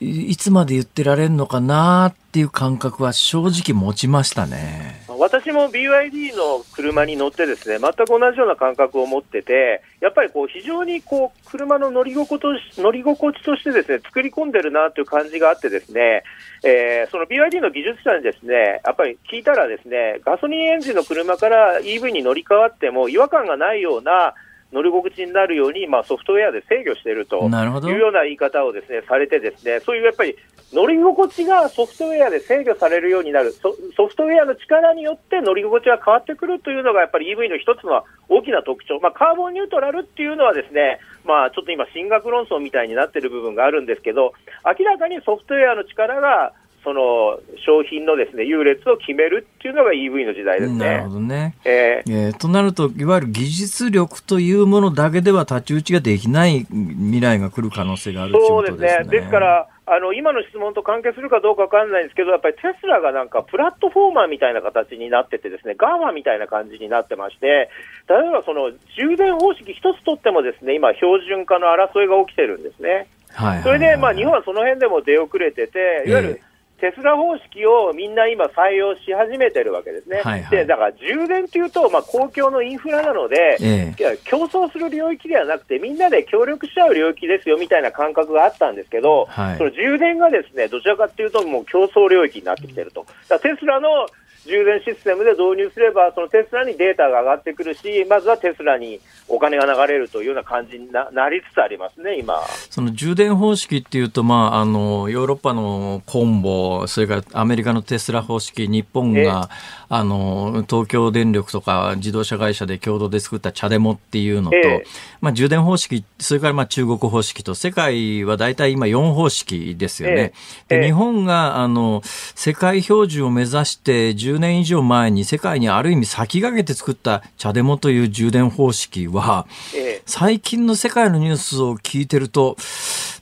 いいつまで言ってられるのかなっていう感覚は正直持ちましたね。私も BYD の車に乗ってですね、全く同じような感覚を持ってて、やっぱりこう非常にこう車の乗り心地乗り心地としてですね、作り込んでるなという感じがあってですね、えーその BYD の技術者にですね、やっぱり聞いたらですね、ガソリンエンジンの車から EV に乗り換わっても違和感がないような乗り心地になるように、まあ、ソフトウェアで制御していると。いうような言い方をですね、されてですね、そういうやっぱり乗り心地がソフトウェアで制御されるようになる、ソソフトウェアの力によって乗り心地が変わってくるというのがやっぱり EV の一つの大きな特徴。まあ、カーボンニュートラルっていうのはですね、まあ、ちょっと今進学論争みたいになってる部分があるんですけど、明らかにソフトウェアの力がその商品のですね、優劣を決めるっていうのが EV の時代ですねなるほ。どね。えーえーとなると、いわゆる技術力というものだけでは太刀打ちができない未来が来る可能性があるというそうですね。ね。ですから、あの、今の質問と関係するかどうかわかんないんですけど、やっぱりテスラがなんかプラットフォーマーみたいな形になっててですね、 GAFA みたいな感じになってまして、例えばその充電方式一つとってもですね、今標準化の争いが起きてるんですね。はいはいはいそれで、まあ日本はその辺でも出遅れてて、いわゆる、テスラ方式をみんな今採用し始めてるわけですね。はいはいで、だから充電っていうと、まあ公共のインフラなので、ええ競争する領域ではなくて、みんなで協力し合う領域ですよみたいな感覚があったんですけど、はいその充電がですねどちらかというと、もう競争領域になってきてると。テスラの充電システムで導入すれば、そのテスラにデータが上がってくるし、まずはテスラにお金が流れるというような感じにななりつつありますね、今。その充電方式っていうと、まあ、あの、ヨーロッパのコンボ、それからアメリカのテスラ方式、日本が、あの、東京電力とか自動車会社で共同で作ったチャデモっていうのと、ええまあ、充電方式、それからまあ中国方式と、世界は大体今4方式ですよね。で、日本が、あの、世界標準を目指して10年以上前に世界にある意味先駆けて作ったチャデモという充電方式は、ええ最近の世界のニュースを聞いてると、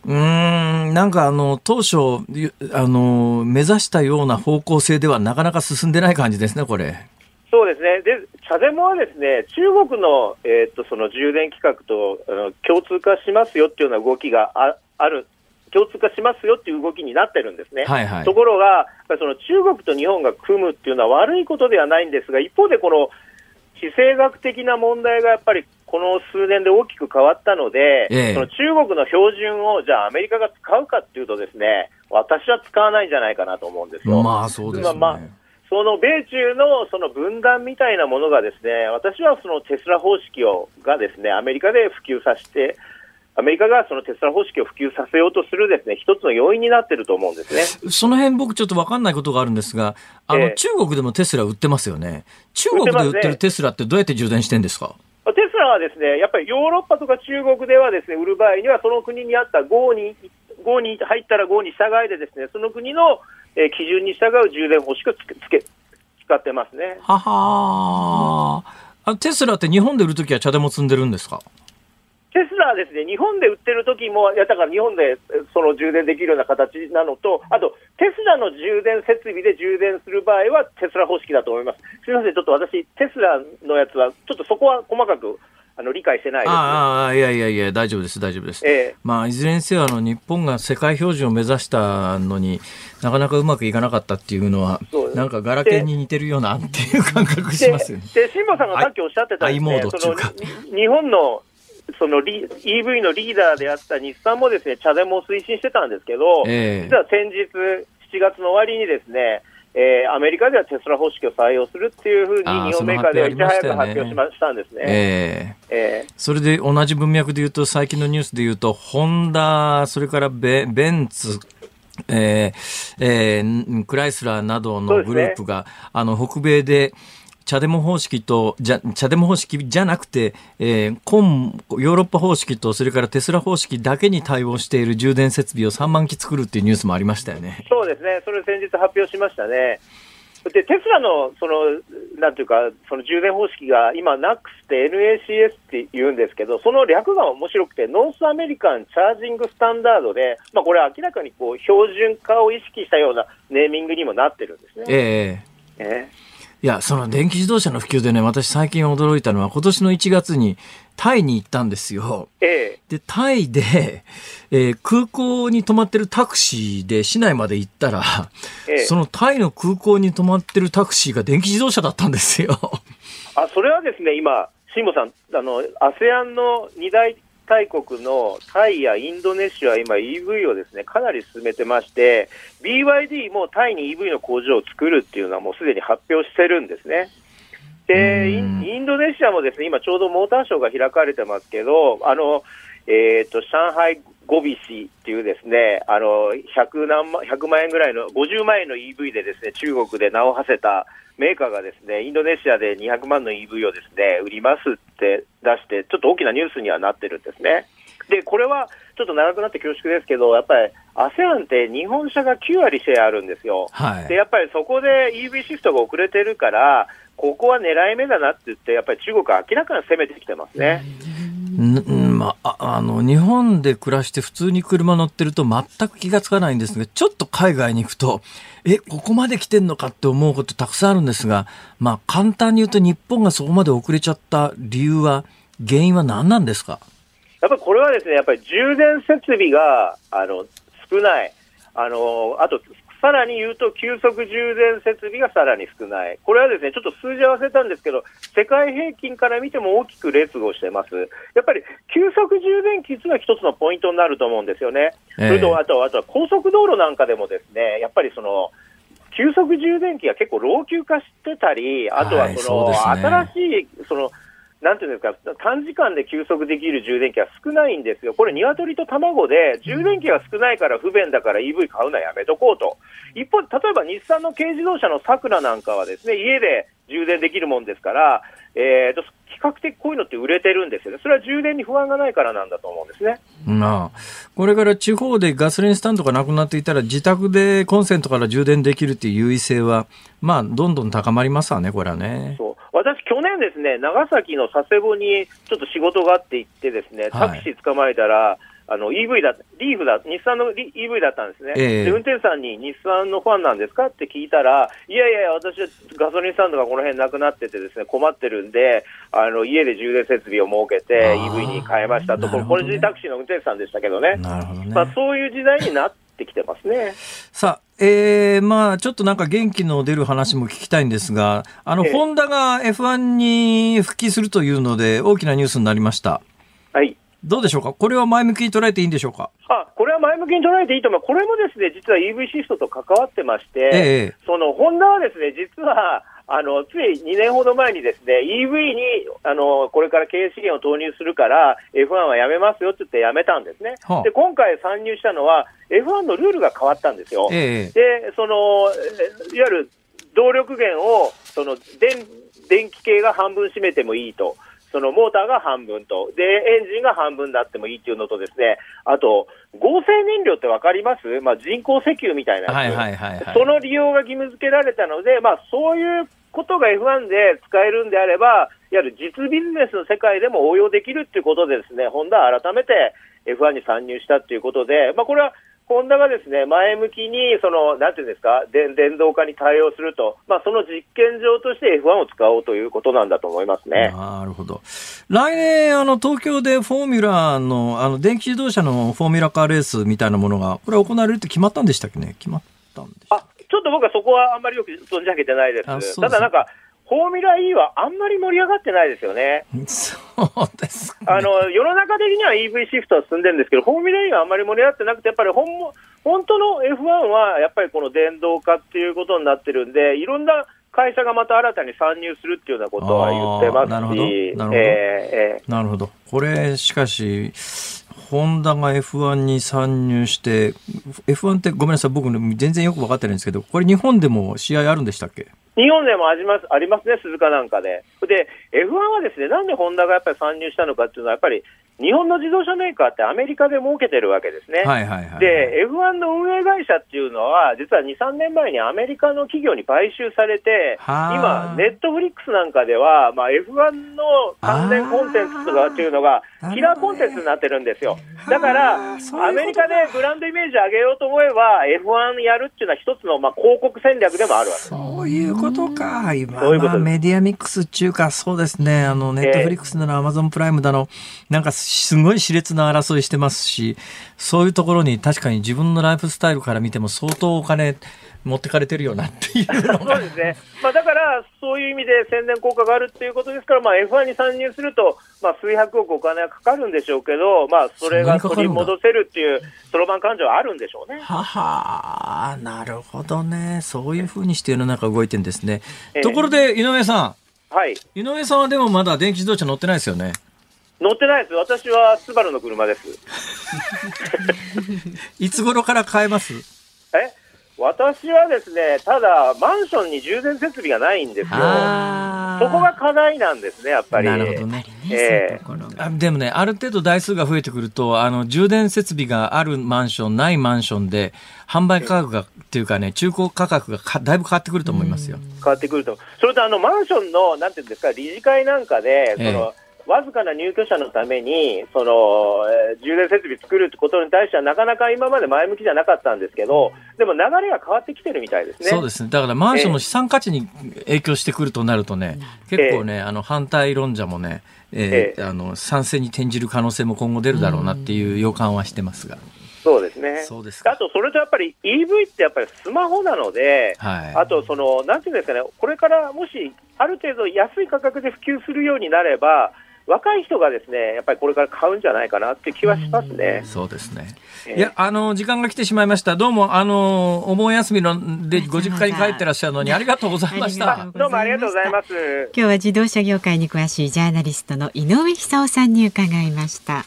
うーん、なんかあの、当初、ゆあの、目指したような方向性ではなかなか進んでない感じですね、これ。そうですね。で、チャデモはですね、中国の、えーっと、その充電規格とあの共通化しますよっていうような動きがあある、共通化しますよっていう動きになってるんですね。はいはいところが、その中国と日本が組むっていうのは悪いことではないんですが、一方でこの地政学的な問題がやっぱりこの数年で大きく変わったので、ええその中国の標準をじゃあアメリカが使うかっていうとですね、私は使わないんじゃないかなと思うんですよ。まあ、そうですね。その米中のその分断みたいなものがですね、私はそのテスラ方式をがですね、アメリカで普及させて、アメリカがそのテスラ方式を普及させようとするですね、一つの要因になってると思うんですね。その辺僕ちょっと分かんないことがあるんですが、あの、ええ中国でもテスラ売ってますよね。中国で売ってるテスラってどうやって充電してんですか？テスラはですね、やっぱりヨーロッパとか中国ではですね、売る場合にはその国にあった GO に、GO に入ったら GO に従いでですね、その国の、えー基準に従う充電方式をつけ、つけ使ってますね。ははーあテスラって日本で売るときは茶でも積んでるんですか？テスラはですね、日本で売ってる時も、いや、だから日本でえその充電できるような形なのと、あと、テスラの充電設備で充電する場合はテスラ方式だと思います。すみません、ちょっと私、テスラのやつは、ちょっとそこは細かくあの理解してないです。ああ、いやいやいや、大丈夫です、大丈夫です。ええまあ、いずれにせよ、あの、日本が世界標準を目指したのになかなかうまくいかなかったっていうのはそうで、すなんかガラケーに似てるようなっていう感覚しで、ますよね。で辛坊さんがさっきおっしゃってたねモードっていうかそのに日本のそのリ EV のリーダーであった日産もですね、茶でも推進してたんですけど、ええ。実は先日、7月の終わりにですね、えーアメリカではテスラ方式を採用するっていうふうに、日本メーカーではいち早く発表しましたんですね。ええ。えそれで同じ文脈で言うと、最近のニュースで言うと、ホンダ、それからベベンツ、えーえークライスラーなどのグループが、あの、北米で、茶デモ方式と、じゃ、茶デモ方式じゃなくて、えー、コン、ヨーロッパ方式と、それからテスラ方式だけに対応している充電設備を3万基作るっていうニュースもありましたよね。そうですね、それ先日発表しましたね。で、テスラの、その、なんていうか、その充電方式が、今、 NACS って NACS って言うんですけど、その略が面白くて、 North American Charging Standard で、まあ、これ明らかにこう、標準化を意識したようなネーミングにもなってるんですね。えええいや、その電気自動車の普及でね、私最近驚いたのは、今年の1月にタイに行ったんですよ。ええで、タイで、えー空港に止まってるタクシーで市内まで行ったら、ええそのタイの空港に止まってるタクシーが電気自動車だったんですよ。あ、それはですね、今、辛坊さん、あの、ASEAN の二大大国のタイやインドネシアは今 EV をですね、かなり進めてまして、BYD もタイに EV の工場を作るっていうのはもうすでに発表してるんですね。で、インインドネシアもですね、今ちょうどモーターショーが開かれてますけど、あの、えっ、と、上海ゴビシっていうですね、あの、100何万、100万円ぐらいの、50万円の EV でですね、中国で名を馳せたメーカーがですね、インドネシアで200万の EV をですね、売りますって出して、ちょっと大きなニュースにはなってるんですね。で、これはちょっと長くなって恐縮ですけど、やっぱり ASEAN って日本車が9割シェアあるんですよ。はいで、。やっぱりそこで EV シフトが遅れてるから、ここは狙い目だなって言って、やっぱり中国は明らかに攻めてきてますね。んまあ、ああの、日本で暮らして普通に車乗ってると全く気がつかないんですが、ちょっと海外に行くと、え、ここまで来てんのかって思うことたくさんあるんですが、まあ、簡単に言うと日本がそこまで遅れちゃった理由は、原因は何なんですか？やっぱりこれはですね、やっぱり充電設備があの少ない、あのあとさらに言うと、急速充電設備がさらに少ない、これはですねちょっと数字は忘れたんですけど、世界平均から見ても大きく劣後してます、やっぱり急速充電器というのは一つのポイントになると思うんですよね。ええ。それとあとあとは高速道路なんかでもですねやっぱりその急速充電器が結構老朽化してたり、あとははいその、そうですね。新しいそのなんていうんですか、短時間で急速できる充電器は少ないんですよ。これ、鶏と卵で、充電器が少ないから不便だから EV 買うのはやめとこうと。一方、例えば日産の軽自動車のサクラなんかはですね、家で充電できるもんですから、えーと、比較的こういうのって売れてるんですよね。それは充電に不安がないからなんだと思うんですね。まあ、これから地方でガソリンスタンドがなくなっていたら、自宅でコンセントから充電できるっていう優位性は、まあ、どんどん高まりますわね、これはね。そう私、去年ですね、長崎の佐世保にちょっと仕事があって行ってですね、タクシー捕まえたら、あの EV だ、リーフだ、日産のリ EV だったんですね、ええ。で運転手さんに日産のファンなんですかって聞いたら、いやいや、私はガソリンスタンドがこの辺なくなっててですね困ってるんで、あの家で充電設備を設けて、EV に変えましたと、これ、これタクシーの運転手さんでしたけどね、どね。まあ、そういう時代になってきてますね。さあ、えー、まあ、ちょっとなんか元気の出る話も聞きたいんですが、あの、ええ。ホンダが F1 に復帰するというので、大きなニュースになりました。はい。どうでしょうか？これは前向きに捉えていいんでしょうか？あこれは前向きに捉えていいと思う、これもですね実は EV シフトと関わってまして、ええ。そのホンダはですね実はあのつい2年ほど前にですね EV にあのこれから経営資源を投入するから F1 はやめますよって言ってやめたんですね、はあで今回参入したのは F1 のルールが変わったんですよ。ええでそのえいわゆる動力源をその電電気系が半分占めてもいいと。そのモーターが半分と、で、エンジンが半分であってもいいっていうのとですね、あと、合成燃料ってわかります？まあ、人工石油みたいな。はいはいはいはい。その利用が義務付けられたので、まあ、そういうことが F1 で使えるんであれば、いわゆる実ビジネスの世界でも応用できるっていうことでですね、ホンダは改めて F1 に参入したっていうことで、まあ、これはホンダがですね、前向きに、その、なんていうんですか、電電動化に対応すると、まあ、その実験場として F1 を使おうということなんだと思いますね。なるほど。来年、あの、東京でフォーミュラの、あの、電気自動車のフォーミュラカーレースみたいなものが、これ行われるって決まったんでしたっけね？決まったんでしたあちょっと僕はそこはあんまりよく存じ上げてないです。ただなんか、フォーミュラ E はあんまり盛り上がってないですよね。そうですか、ね。あの世の中的には EV シフトは進んでるんですけど、フォーミュラ E はあんまり盛り上がってなくて、やっぱり本も本当の F1 はやっぱりこの電動化っていうことになってるんで、いろんな会社がまた新たに参入するっていうようなことは言ってますし、なるほどなるほどえーえーなるほど。これ、しかし、ホンダが F1 に参入して、F1 ってごめんなさい、僕ね全然よく分かってないんですけど、これ日本でも試合あるんでしたっけ？日本でもありますありますね、鈴鹿なんかで。で、F1 はですね、なんでホンダがやっぱり参入したのかっていうのは、やっぱり日本の自動車メーカーってアメリカで儲けてるわけですね。はいはいはい。で、F1 の運営会社っていうのは、実は2、3年前にアメリカの企業に買収されて、はあ今、ネットフリックスなんかでは、まあ、F1 の関連コンテンツとかっていうのがキラーコンテンツになってるんですよ。だから、アメリカでブランドイメージ上げようと思えば、F1 やるっていうのは一つの、まあ、広告戦略でもあるわけです。そういうことか。今、そういうことですまあメディアミックスっていうか、そうですね。あの、ネットフリックスなの、アマゾンプライムだの、なんかすごい熾烈な争いしてますし、そういうところに確かに自分のライフスタイルから見ても相当お金持ってかれてるよなっていうのそうが。ですね。まあ、だから、そういう意味で宣伝効果があるっていうことですから、まあ、F1 に参入すると、まあ、数百億お金はかかるんでしょうけど、まあ、それが取り戻せるっていう、そろばん感情はあるんでしょうね。ははなるほどね。そういうふうにして世の中動いてんですね。ええところで、井上さはい。ん。井上さんはでもまだ電気自動車乗ってないですよね。乗ってないです。私はスバルの車です。いつ頃から買えます？え？私はですね、ただ、マンションに充電設備がないんですよ。あそこが課題なんですね、やっぱり。なるほどね。ええそうでもね、ある程度台数が増えてくると、あの、充電設備があるマンション、ないマンションで、販売価格が、っていうかね、中古価格がかだいぶ変わってくると思いますよ。変わってくると。それと、あの、マンションの、なんていうんですか、理事会なんかで、そええの、わずかな入居者のために、その、えー充電設備作るってことに対しては、なかなか今まで前向きじゃなかったんですけど、でも流れが変わってきてるみたいですね。そうですね。だからマンションの資産価値に影響してくるとなるとね、結構ね、あの、反対論者もね、えーええあの、賛成に転じる可能性も今後出るだろうなっていう予感はしてますが。そうですね。そうですかあと、それとやっぱり EV ってやっぱりスマホなので、はい。あと、その、なんていうんですかね、これからもし、ある程度安い価格で普及するようになれば、若い人がですね、やっぱりこれから買うんじゃないかなって気はしますね。そうですね。ええいや、あの、時間が来てしまいました。どうも、あの、お盆休みのでご実家に帰ってらっしゃるのにありがとうございました。どうもありがとうございます。今日は自動車業界に詳しいジャーナリストの井上久夫さんに伺いました。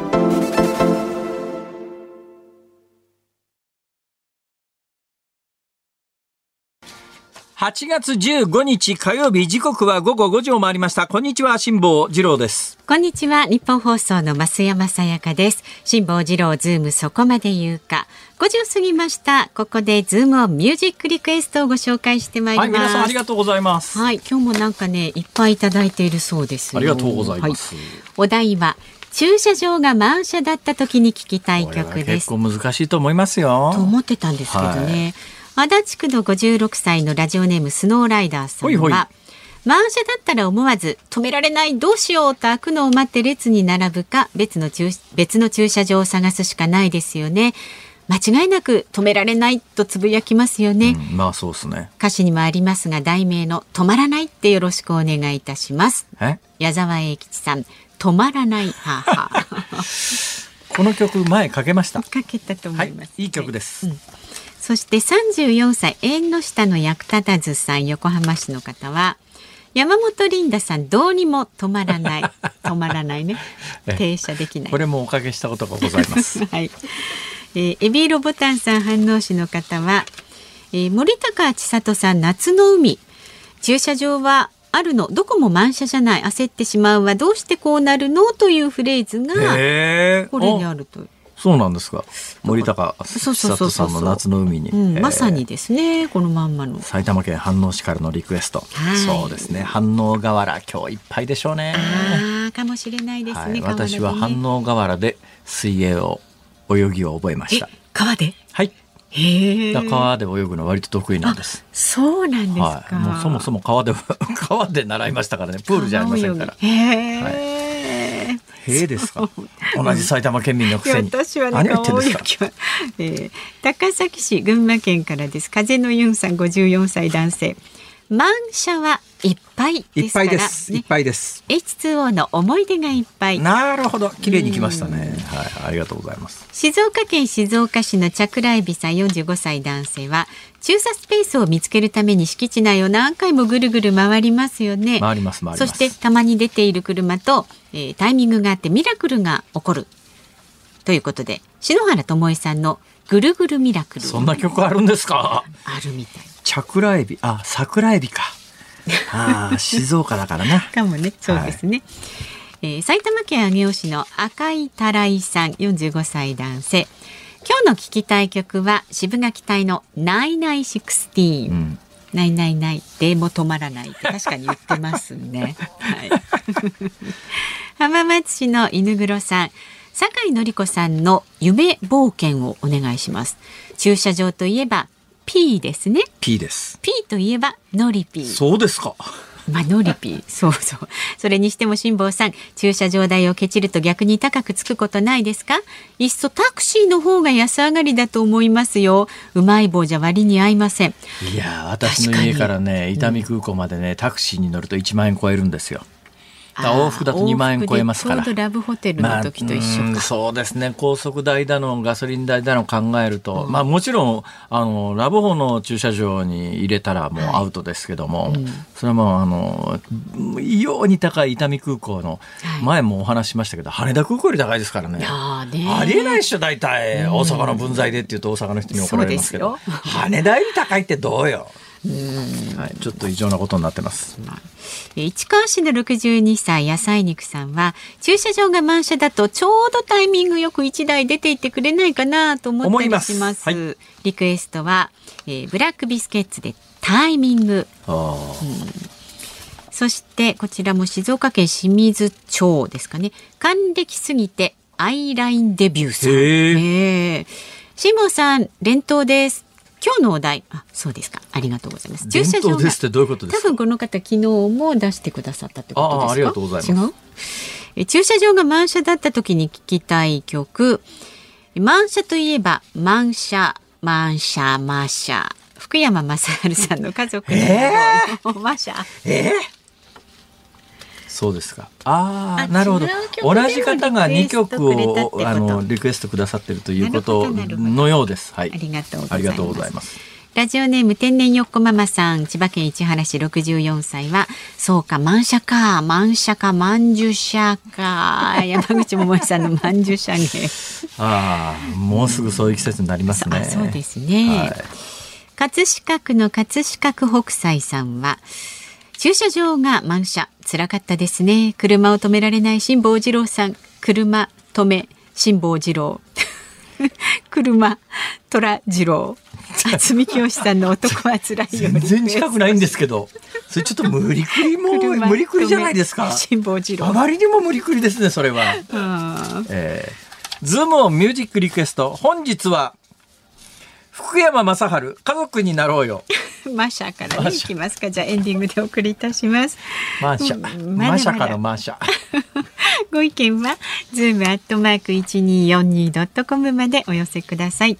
8月15日火曜日時刻は午後5時を回りました。こんにちは、辛坊治郎です。こんにちはニッポン放送の増山さやかです辛坊治郎ズームそこまで言うか5時を過ぎましたここでズームをミュージックリクエストをご紹介してまいりはい、ます皆さんありがとうございます。はい、今日もなんかね、いっぱいいただいているそうですよ。ありがとうございますはいお題は駐車場が満車だった時に聞きたい曲です。結構難しいと思いますよ。と思ってたんですけどね。足立区の56歳のラジオネームスノーライダーさんは。ほいほい満車だったら思わず止められないどうしようと開くのを待って列に並ぶか別の駐別の駐車場を探すしかないですよね間違いなく止められないとつぶやきますよね、うんまあそうですね。歌詞にもありますが題名の止まらないってよろしくお願いいたしますえ？矢沢永吉さん止まらない この曲前かけました。かけたと思はいいます、、いい曲です。そして34歳縁の下の役立たずさん横浜市の方は山本リンダさんどうにも止まらない 止まらないね。え停車できない。これもおかけしたことがございます。はい、えー、エビーロボタンさん反応市の方は、えー、森高千里さん夏の海。駐車場はあるの。どこも満車じゃない。焦ってしまうはどうしてこうなるの？というフレーズが。これにああると、そうなんですか。森高千里さんの夏の海に。まさにですねこのまんまの埼玉県飯能市からのリクエスト。はいそうですね。飯能河原今日いっぱいでしょうね。ああかもしれないですね、私は飯能河原で水泳を泳ぎを覚えました。川で？はい。川で泳ぐの割と得意なんです。そうなんですか、はい。もうそもそも川で 川で習いましたからね。プールじゃありませんから。へえ、へえですか？同じ埼玉県民のくせに。私はね何をは、えー高崎市群馬県からです風のユンさん54歳男性満車はいっぱいいっですからぱいです。いっねぱいです。H2O の思い出がいっぱいなるほど。綺麗に来ましたね。はい。ありがとうございます。静岡県静岡市の桜エビさん45歳男性は駐車スペースを見つけるために敷地内を何回もぐるぐる回りますよね。回ります回ります。そしてたまに出ている車と、えータイミングがあってミラクルが起こる。ということで篠原ともえさんのぐるぐるミラクル。そんな曲あるんですか？あるみたい。チャクラエビ、あ、桜エビか。ああ、静岡だからな。かもね。そうですね、えー埼玉県上尾市の赤いたらいさん45歳男性今日の聞きたい曲はシブがき隊のナイナイ Sixteen うん。ないないないでも止まらないって確かに言ってますね。はい、浜松市の犬黒さん酒井紀子さんの夢冒険をお願いします駐車場といえば P ですね P です。P といえばノリピーそうですか。まあノリピー。そうそう。それにしても辛坊さん駐車場代をケチると逆に高くつくことないですか？いっそタクシーの方が安上がりだと思いますよ。うまい棒じゃ割に合いません。いやー、私の家からね、伊丹空港までね、タクシーに乗ると1万円超えるんですよ。だから往復だと2万円超えますから。ラブホテルの時と一緒か、まあうんそうですね。高速代だのガソリン代だの考えると、まあもちろんあのラブホの駐車場に入れたらもうアウトですけども、それはもうあの異様に高い伊丹空港の、はい。前もお話ししましたけど羽田空港より高いですからね。あーねありえないっしょ大体、大阪の分際でって言うと大阪の人に怒られますけど。羽田より高いってどうよ。はい、ちょっと異常なことになってます。えー市川市の62歳野菜肉さんは駐車場が満車だとちょうどタイミングよく1台出ていってくれないかなと思ったりします。ます。はい。リクエストは、えーブラックビスケッツでタイミング。そしてこちらも静岡県清水町ですかね。還暦すぎてアイラインデビューさん。辛坊さん連投です今日のお題あそうですか。ありがとうございます。伝統ですってどういうことですか？多分この方昨日も出してくださったってことですか？ありがとうございます。違う？え駐車場が満車だった時に聞きたい曲。満車といえば満車満車マシャ福山雅治さんの家族の、えマシャえそうですか。ああ、あなるほど同じ方が2曲をあのリクエストくださってるということのようです。はい。ありがとうございますありがとうございます。ラジオネーム天然よっこママさん千葉県市原市64歳はそうか満車か満車か満樹車か 山口百恵さんの満樹車ね ああ、もうすぐそういう季節になりますね。あそうですね、はい葛飾区の葛飾区北斎さんは、駐車場が満車、辛かったですね。車を止められない辛坊治郎さん、車止め、辛坊治郎。車、虎次郎。渥美清さんの男は辛いよ。全然近くないんですけど。それちょっと無理くりも 無理くりじゃないですか。辛坊治郎。あまりにも無理くりですね、それは。えー、ズームオンミュージックリクエスト。本日は、福山雅治、家族になろうよ。満車からね、いきますか。じゃあエンディングでお送りいたします。マーシャ。満車からマーシャ。ご意見は、ズームアットマーク一二四二ドットコムまでお寄せください。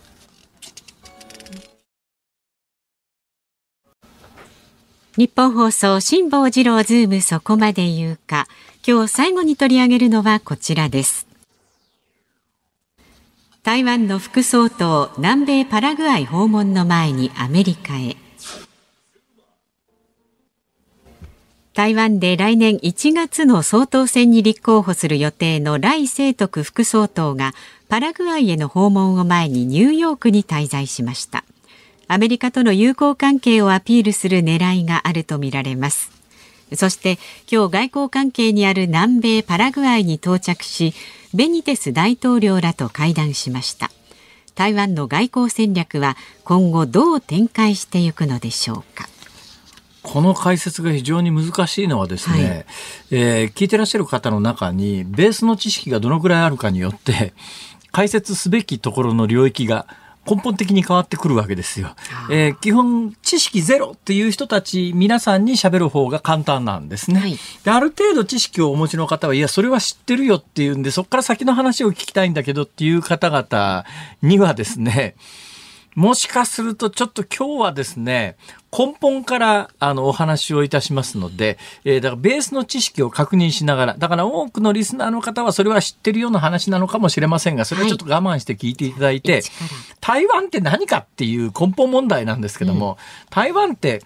ニッポン放送辛坊治郎ズームそこまで言うか。今日最後に取り上げるのはこちらです。台湾の副総統南米パラグアイ訪問の前にアメリカへ。台湾で来年1月の総統選に立候補する予定の来清徳副総統がパラグアイへの訪問を前にニューヨークに滞在しましたアメリカとの友好関係をアピールする狙いがあるとみられますそして今日外交関係にある南米パラグアイに到着しベニテス大統領らと会談しました。台湾の外交戦略は今後どう展開していくのでしょうか。この解説が非常に難しいのはですね、はい、えー、聞いてらっしゃる方の中にベースの知識がどのくらいあるかによって解説すべきところの領域が根本的に変わってくるわけですよ。えー、基本知識ゼロっていう人たち皆さんに喋る方が簡単なんですね、はい、で。ある程度知識をお持ちの方はいやそれは知ってるよっていうんでそこから先の話を聞きたいんだけどっていう方々にはですねもしかするとちょっと今日はですね、根本からあのお話をいたしますので、えー、だからベースの知識を確認しながら、だから多くのリスナーの方はそれは知ってるような話なのかもしれませんが、それはちょっと我慢して聞いていただいて、はい、台湾って何かっていう根本問題なんですけども、うん、台湾って、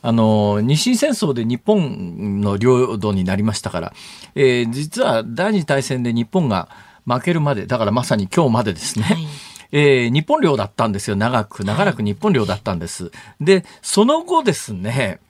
あの、日清戦争で日本の領土になりましたから、えー、実は第二次大戦で日本が負けるまで、だからまさに今日までですね、はいえー、日本領だったんですよ。長く、長らく日本領だったんです。で、その後ですね、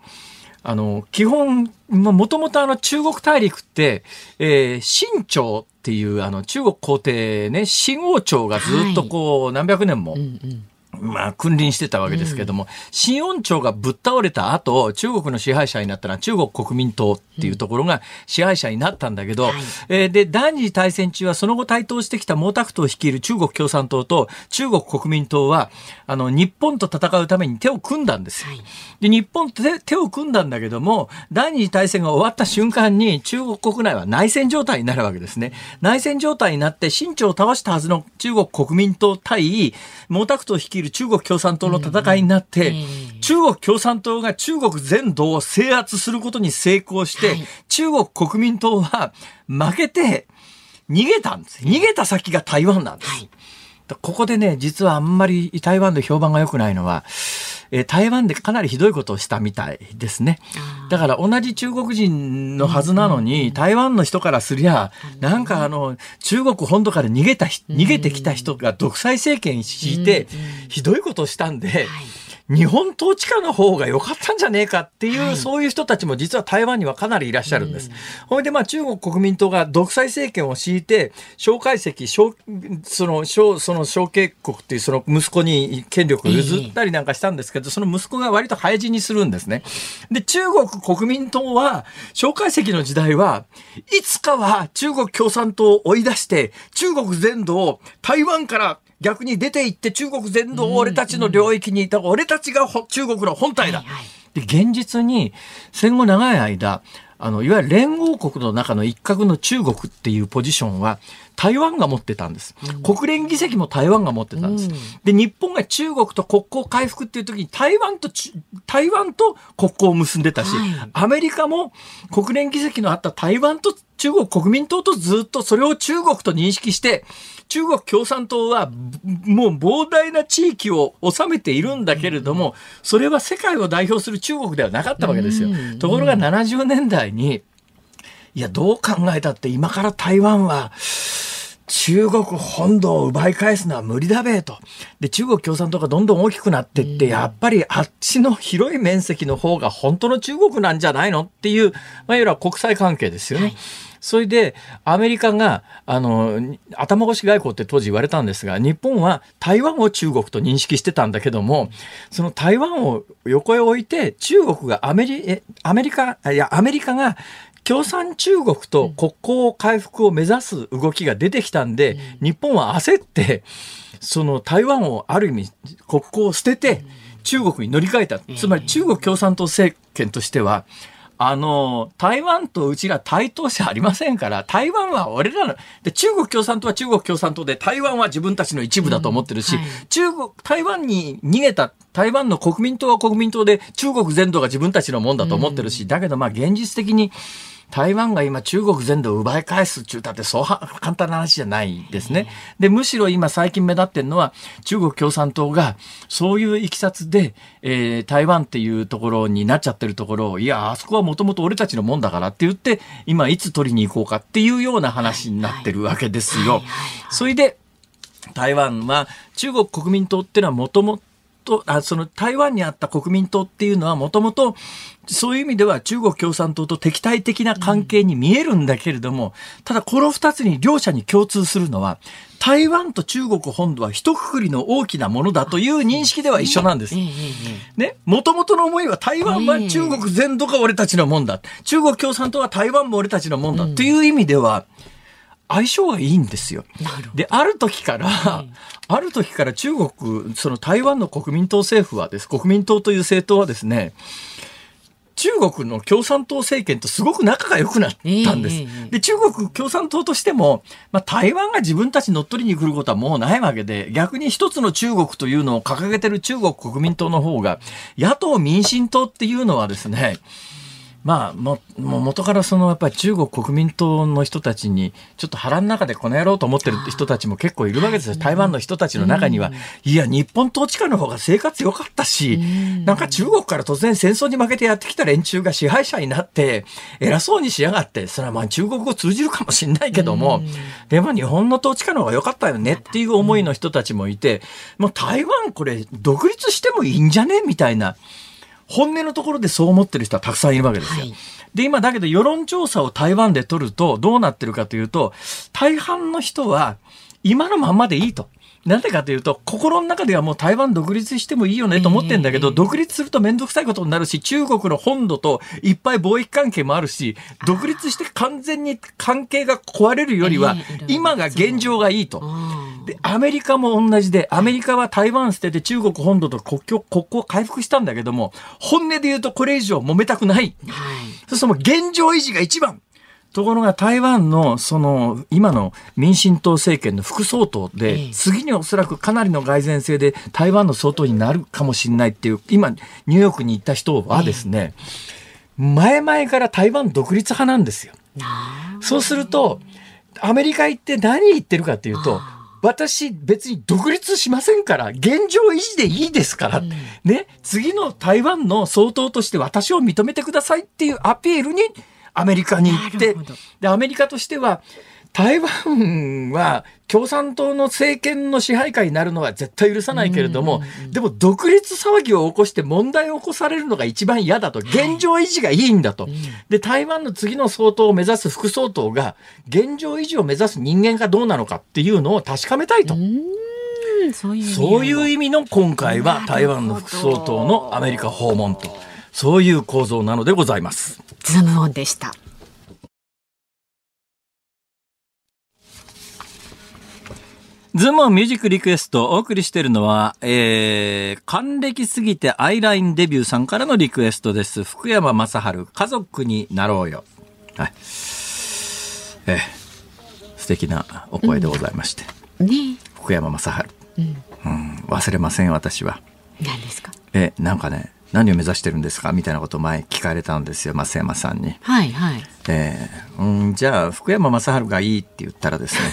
あの、基本、もともとあの中国大陸って、えー、清朝っていうあの中国皇帝ね、清王朝がずっとこう、何百年も、うんうんまあ、君臨してたわけですけども、うん、新王朝がぶっ倒れた後、中国の支配者になったのは中国国民党っていうところが支配者になったんだけど、うんえー、で、第二次大戦中はその後台頭してきた毛沢東率いる中国共産党と中国国民党は、あの、日本と戦うために手を組んだんですよ。はい、で、日本と手を組んだんだけども、第二次大戦が終わった瞬間に中国国内は内戦状態になるわけですね。内戦状態になって、清朝を倒したはずの中国国民党対毛沢東率いる中国共産党の戦いになって、中国共産党が中国全土を制圧することに成功して、中国国民党は負けて逃げたんです。逃げた先が台湾なんです。ここでね、実はあんまり台湾で評判が良くないのは、えー、台湾でかなりひどいことをしたみたいですね。だから同じ中国人のはずなのに、台湾の人からすりゃ、なんかあの、中国本土から逃げた、逃げてきた人が独裁政権敷いて、ひどいことをしたんで、はい日本統治下の方が良かったんじゃねえかっていう、はい、そういう人たちも実は台湾にはかなりいらっしゃるんです。ほ、いでまあ中国国民党が独裁政権を敷いて、蒋介石、その、蒋、その蒋介国っていうその息子に権力を譲ったりなんかしたんですけど、その息子が割と早死にするんですね。で、中国国民党は、蒋介石の時代は、いつかは中国共産党を追い出して、中国全土を台湾から逆に出て行って中国全土を俺たちの領域にいた、俺たちが中国の本体だ。はいはい、で現実に戦後長い間あのいわゆる連合国の中の一角の中国っていうポジションは台湾が持ってたんです。国連議席も台湾が持ってたんです。で、日本が中国と国交回復っていう時に台湾と、台湾と国交を結んでたし、はい、アメリカも国連議席のあった台湾と中国国民党とずっとそれを中国と認識して、中国共産党はもう膨大な地域を治めているんだけれども、それは世界を代表する中国ではなかったわけですよ。ところが70年代に、いや、どう考えたって今から台湾は、中国本土を奪い返すのは無理だべと。で、中国共産党がどんどん大きくなってって、やっぱりあっちの広い面積の方が本当の中国なんじゃないのっていう、まあ、いわゆる国際関係ですよね。それで、アメリカが、あの、頭越し外交って当時言われたんですが、日本は台湾を中国と認識してたんだけども、その台湾を横へ置いて、中国がアメリ、えアメリカ、いや、アメリカが共産中国と国交回復を目指す動きが出てきたんで、日本は焦って、その台湾をある意味国交を捨てて中国に乗り換えた。つまり中国共産党政権としては、あの、台湾とうちら対等じゃありませんから、台湾は俺らの、で、中国共産党は中国共産党で、台湾は自分たちの一部だと思ってるし、うんはい。中国、台湾に逃げた、台湾の国民党は国民党で、中国全土が自分たちのもんだと思ってるし、だけどまあ現実的に、台湾が今中国全土を奪い返すって言ってそうは簡単な話じゃないですね。で、むしろ今最近目立ってるのは中国共産党がそういういきさつで、えー台湾っていうところになっちゃってるところを、いや、あそこはもともと俺たちのもんだからって言って、今いつ取りに行こうかっていうような話になってるわけですよ。それで、台湾は中国国民党っていうのはもともと、あその台湾にあった国民党っていうのはもともとそういう意味では中国共産党と敵対的な関係に見えるんだけれども、ただこの二つに両者に共通するのは台湾と中国本土は一括りの大きなものだという認識では一緒なんですね、もともとの思いは台湾は中国全土が俺たちのもんだ。中国共産党は台湾も俺たちのもんだ。っていう意味では、相性がいいんですよ。で、ある時から、ある時から中国、その台湾の国民党政府はです、国民党という政党はですね、中国の共産党政権とすごく仲が良くなったんです。ええええで、中国共産党としても、まあ、台湾が自分たち乗っ取りに来ることはもうないわけで、逆に一つの中国というのを掲げてる中国国民党の方が、野党民進党っていうのはですね、まあ、も、もう元からそのやっぱり中国国民党の人たちに、ちょっと腹の中でこの野郎と思ってる人たちも結構いるわけですよ。台湾の人たちの中には。いや、日本統治下の方が生活良かったし、なんか中国から突然戦争に負けてやってきた連中が支配者になって、偉そうにしやがって、それはまあ中国語通じるかもしんないけども、でも日本の統治下の方が良かったよねっていう思いの人たちもいて、もう台湾これ独立してもいいんじゃねみたいな。本音のところでそう思ってる人はたくさんいるわけですよ。はいで、今だけど世論調査を台湾で取るとどうなってるかというと、大半の人は今のまんまでいいと。なんでかというと、心の中ではもう台湾独立してもいいよねと思ってんだけど、独立するとめんどくさいことになるし、中国の本土といっぱい貿易関係もあるし、独立して完全に関係が壊れるよりは今が現状がいいと。あで、アメリカも同じで、アメリカは台湾捨てて中国本土と国境、国交を回復したんだけども、本音で言うとこれ以上揉めたくない。あはい。そうするともう現状維持が一番。ところが台湾のその今の民進党政権の副総統えでえ次におそらくかなりの蓋然性で台湾の総統になるかもしれないっていう今ニューヨークに行った人はですね前々から台湾独立派なんですよ。なそうすると、アメリカ行って何言ってるかっていうと、私別に独立しませんから、現状維持でいいですから、ね、次の台湾の総統として私を認めてくださいっていうアピールにアメリカに行ってで、アメリカとしては、台湾は共産党の政権の支配下になるのは絶対許さないけれども、でも独立騒ぎを起こして問題を起こされるのが一番嫌だと、現状維持がいいんだと。で、台湾の次の総統を目指す副総統が、現状維持を目指す人間がどうなのかっていうのを確かめたいと。そういう意味の今回は台湾の副総統のアメリカ訪問と、そういう構造なのでございます。ズームオンでした。ズームオンミュージックリクエストお送りしているのは、えー、還暦すぎてアイラインデビューさんからのリクエストです。福山雅治、家族になろうよ。はい。えー、素敵なお声でございまして。ね福山雅治。うん、忘れません、私は。何ですか？え、なんかね、何を目指してるんですかみたいなことを前聞かれたんですよ、増山さんに。はいはい。えーうん、じゃあ、福山雅治がいいって言ったらですね、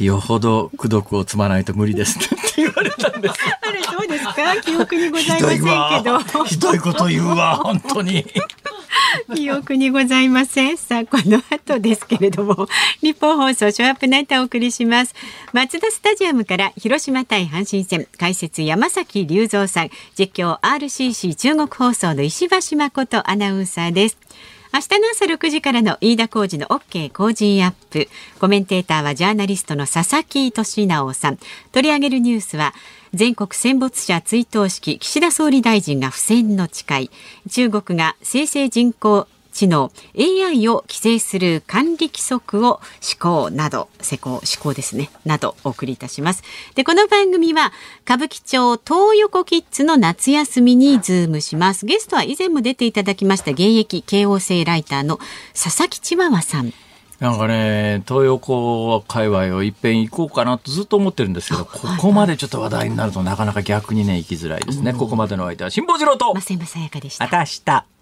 よほど功徳を積まないと無理ですねって言われたんです。あれどうですか？記憶にございませんけど。。ひどいこと言うわ、本当に。記憶にございません。さあ、この後ですけれども、日本放送ショーアップナイターお送りします。松田スタジアムから広島対阪神戦、解説山崎隆三さん、実況 RCC 中国放送の石橋誠アナウンサーです。明日の朝6時からの飯田浩二の OK 工事アップ。コメンテーターはジャーナリストの佐々木俊尚さん。取り上げるニュースは、全国戦没者追悼式岸田総理大臣が不戦の誓い中国が生成人工知能 AI を規制する管理規則を施行など施行施行ですねなどお送りいたしますでこの番組は歌舞伎町トー横キッズの夏休みにズームしますゲストは以前も出ていただきました現役慶応生ライターの佐々木千和さんなんかね、東横界隈をいっぺん行こうかなとずっと思ってるんですけど、ここまでちょっと話題になるとなかなか逆にね、行きづらいですね。ここまでの相手は辛坊治郎と、増山さやかでした。また明日。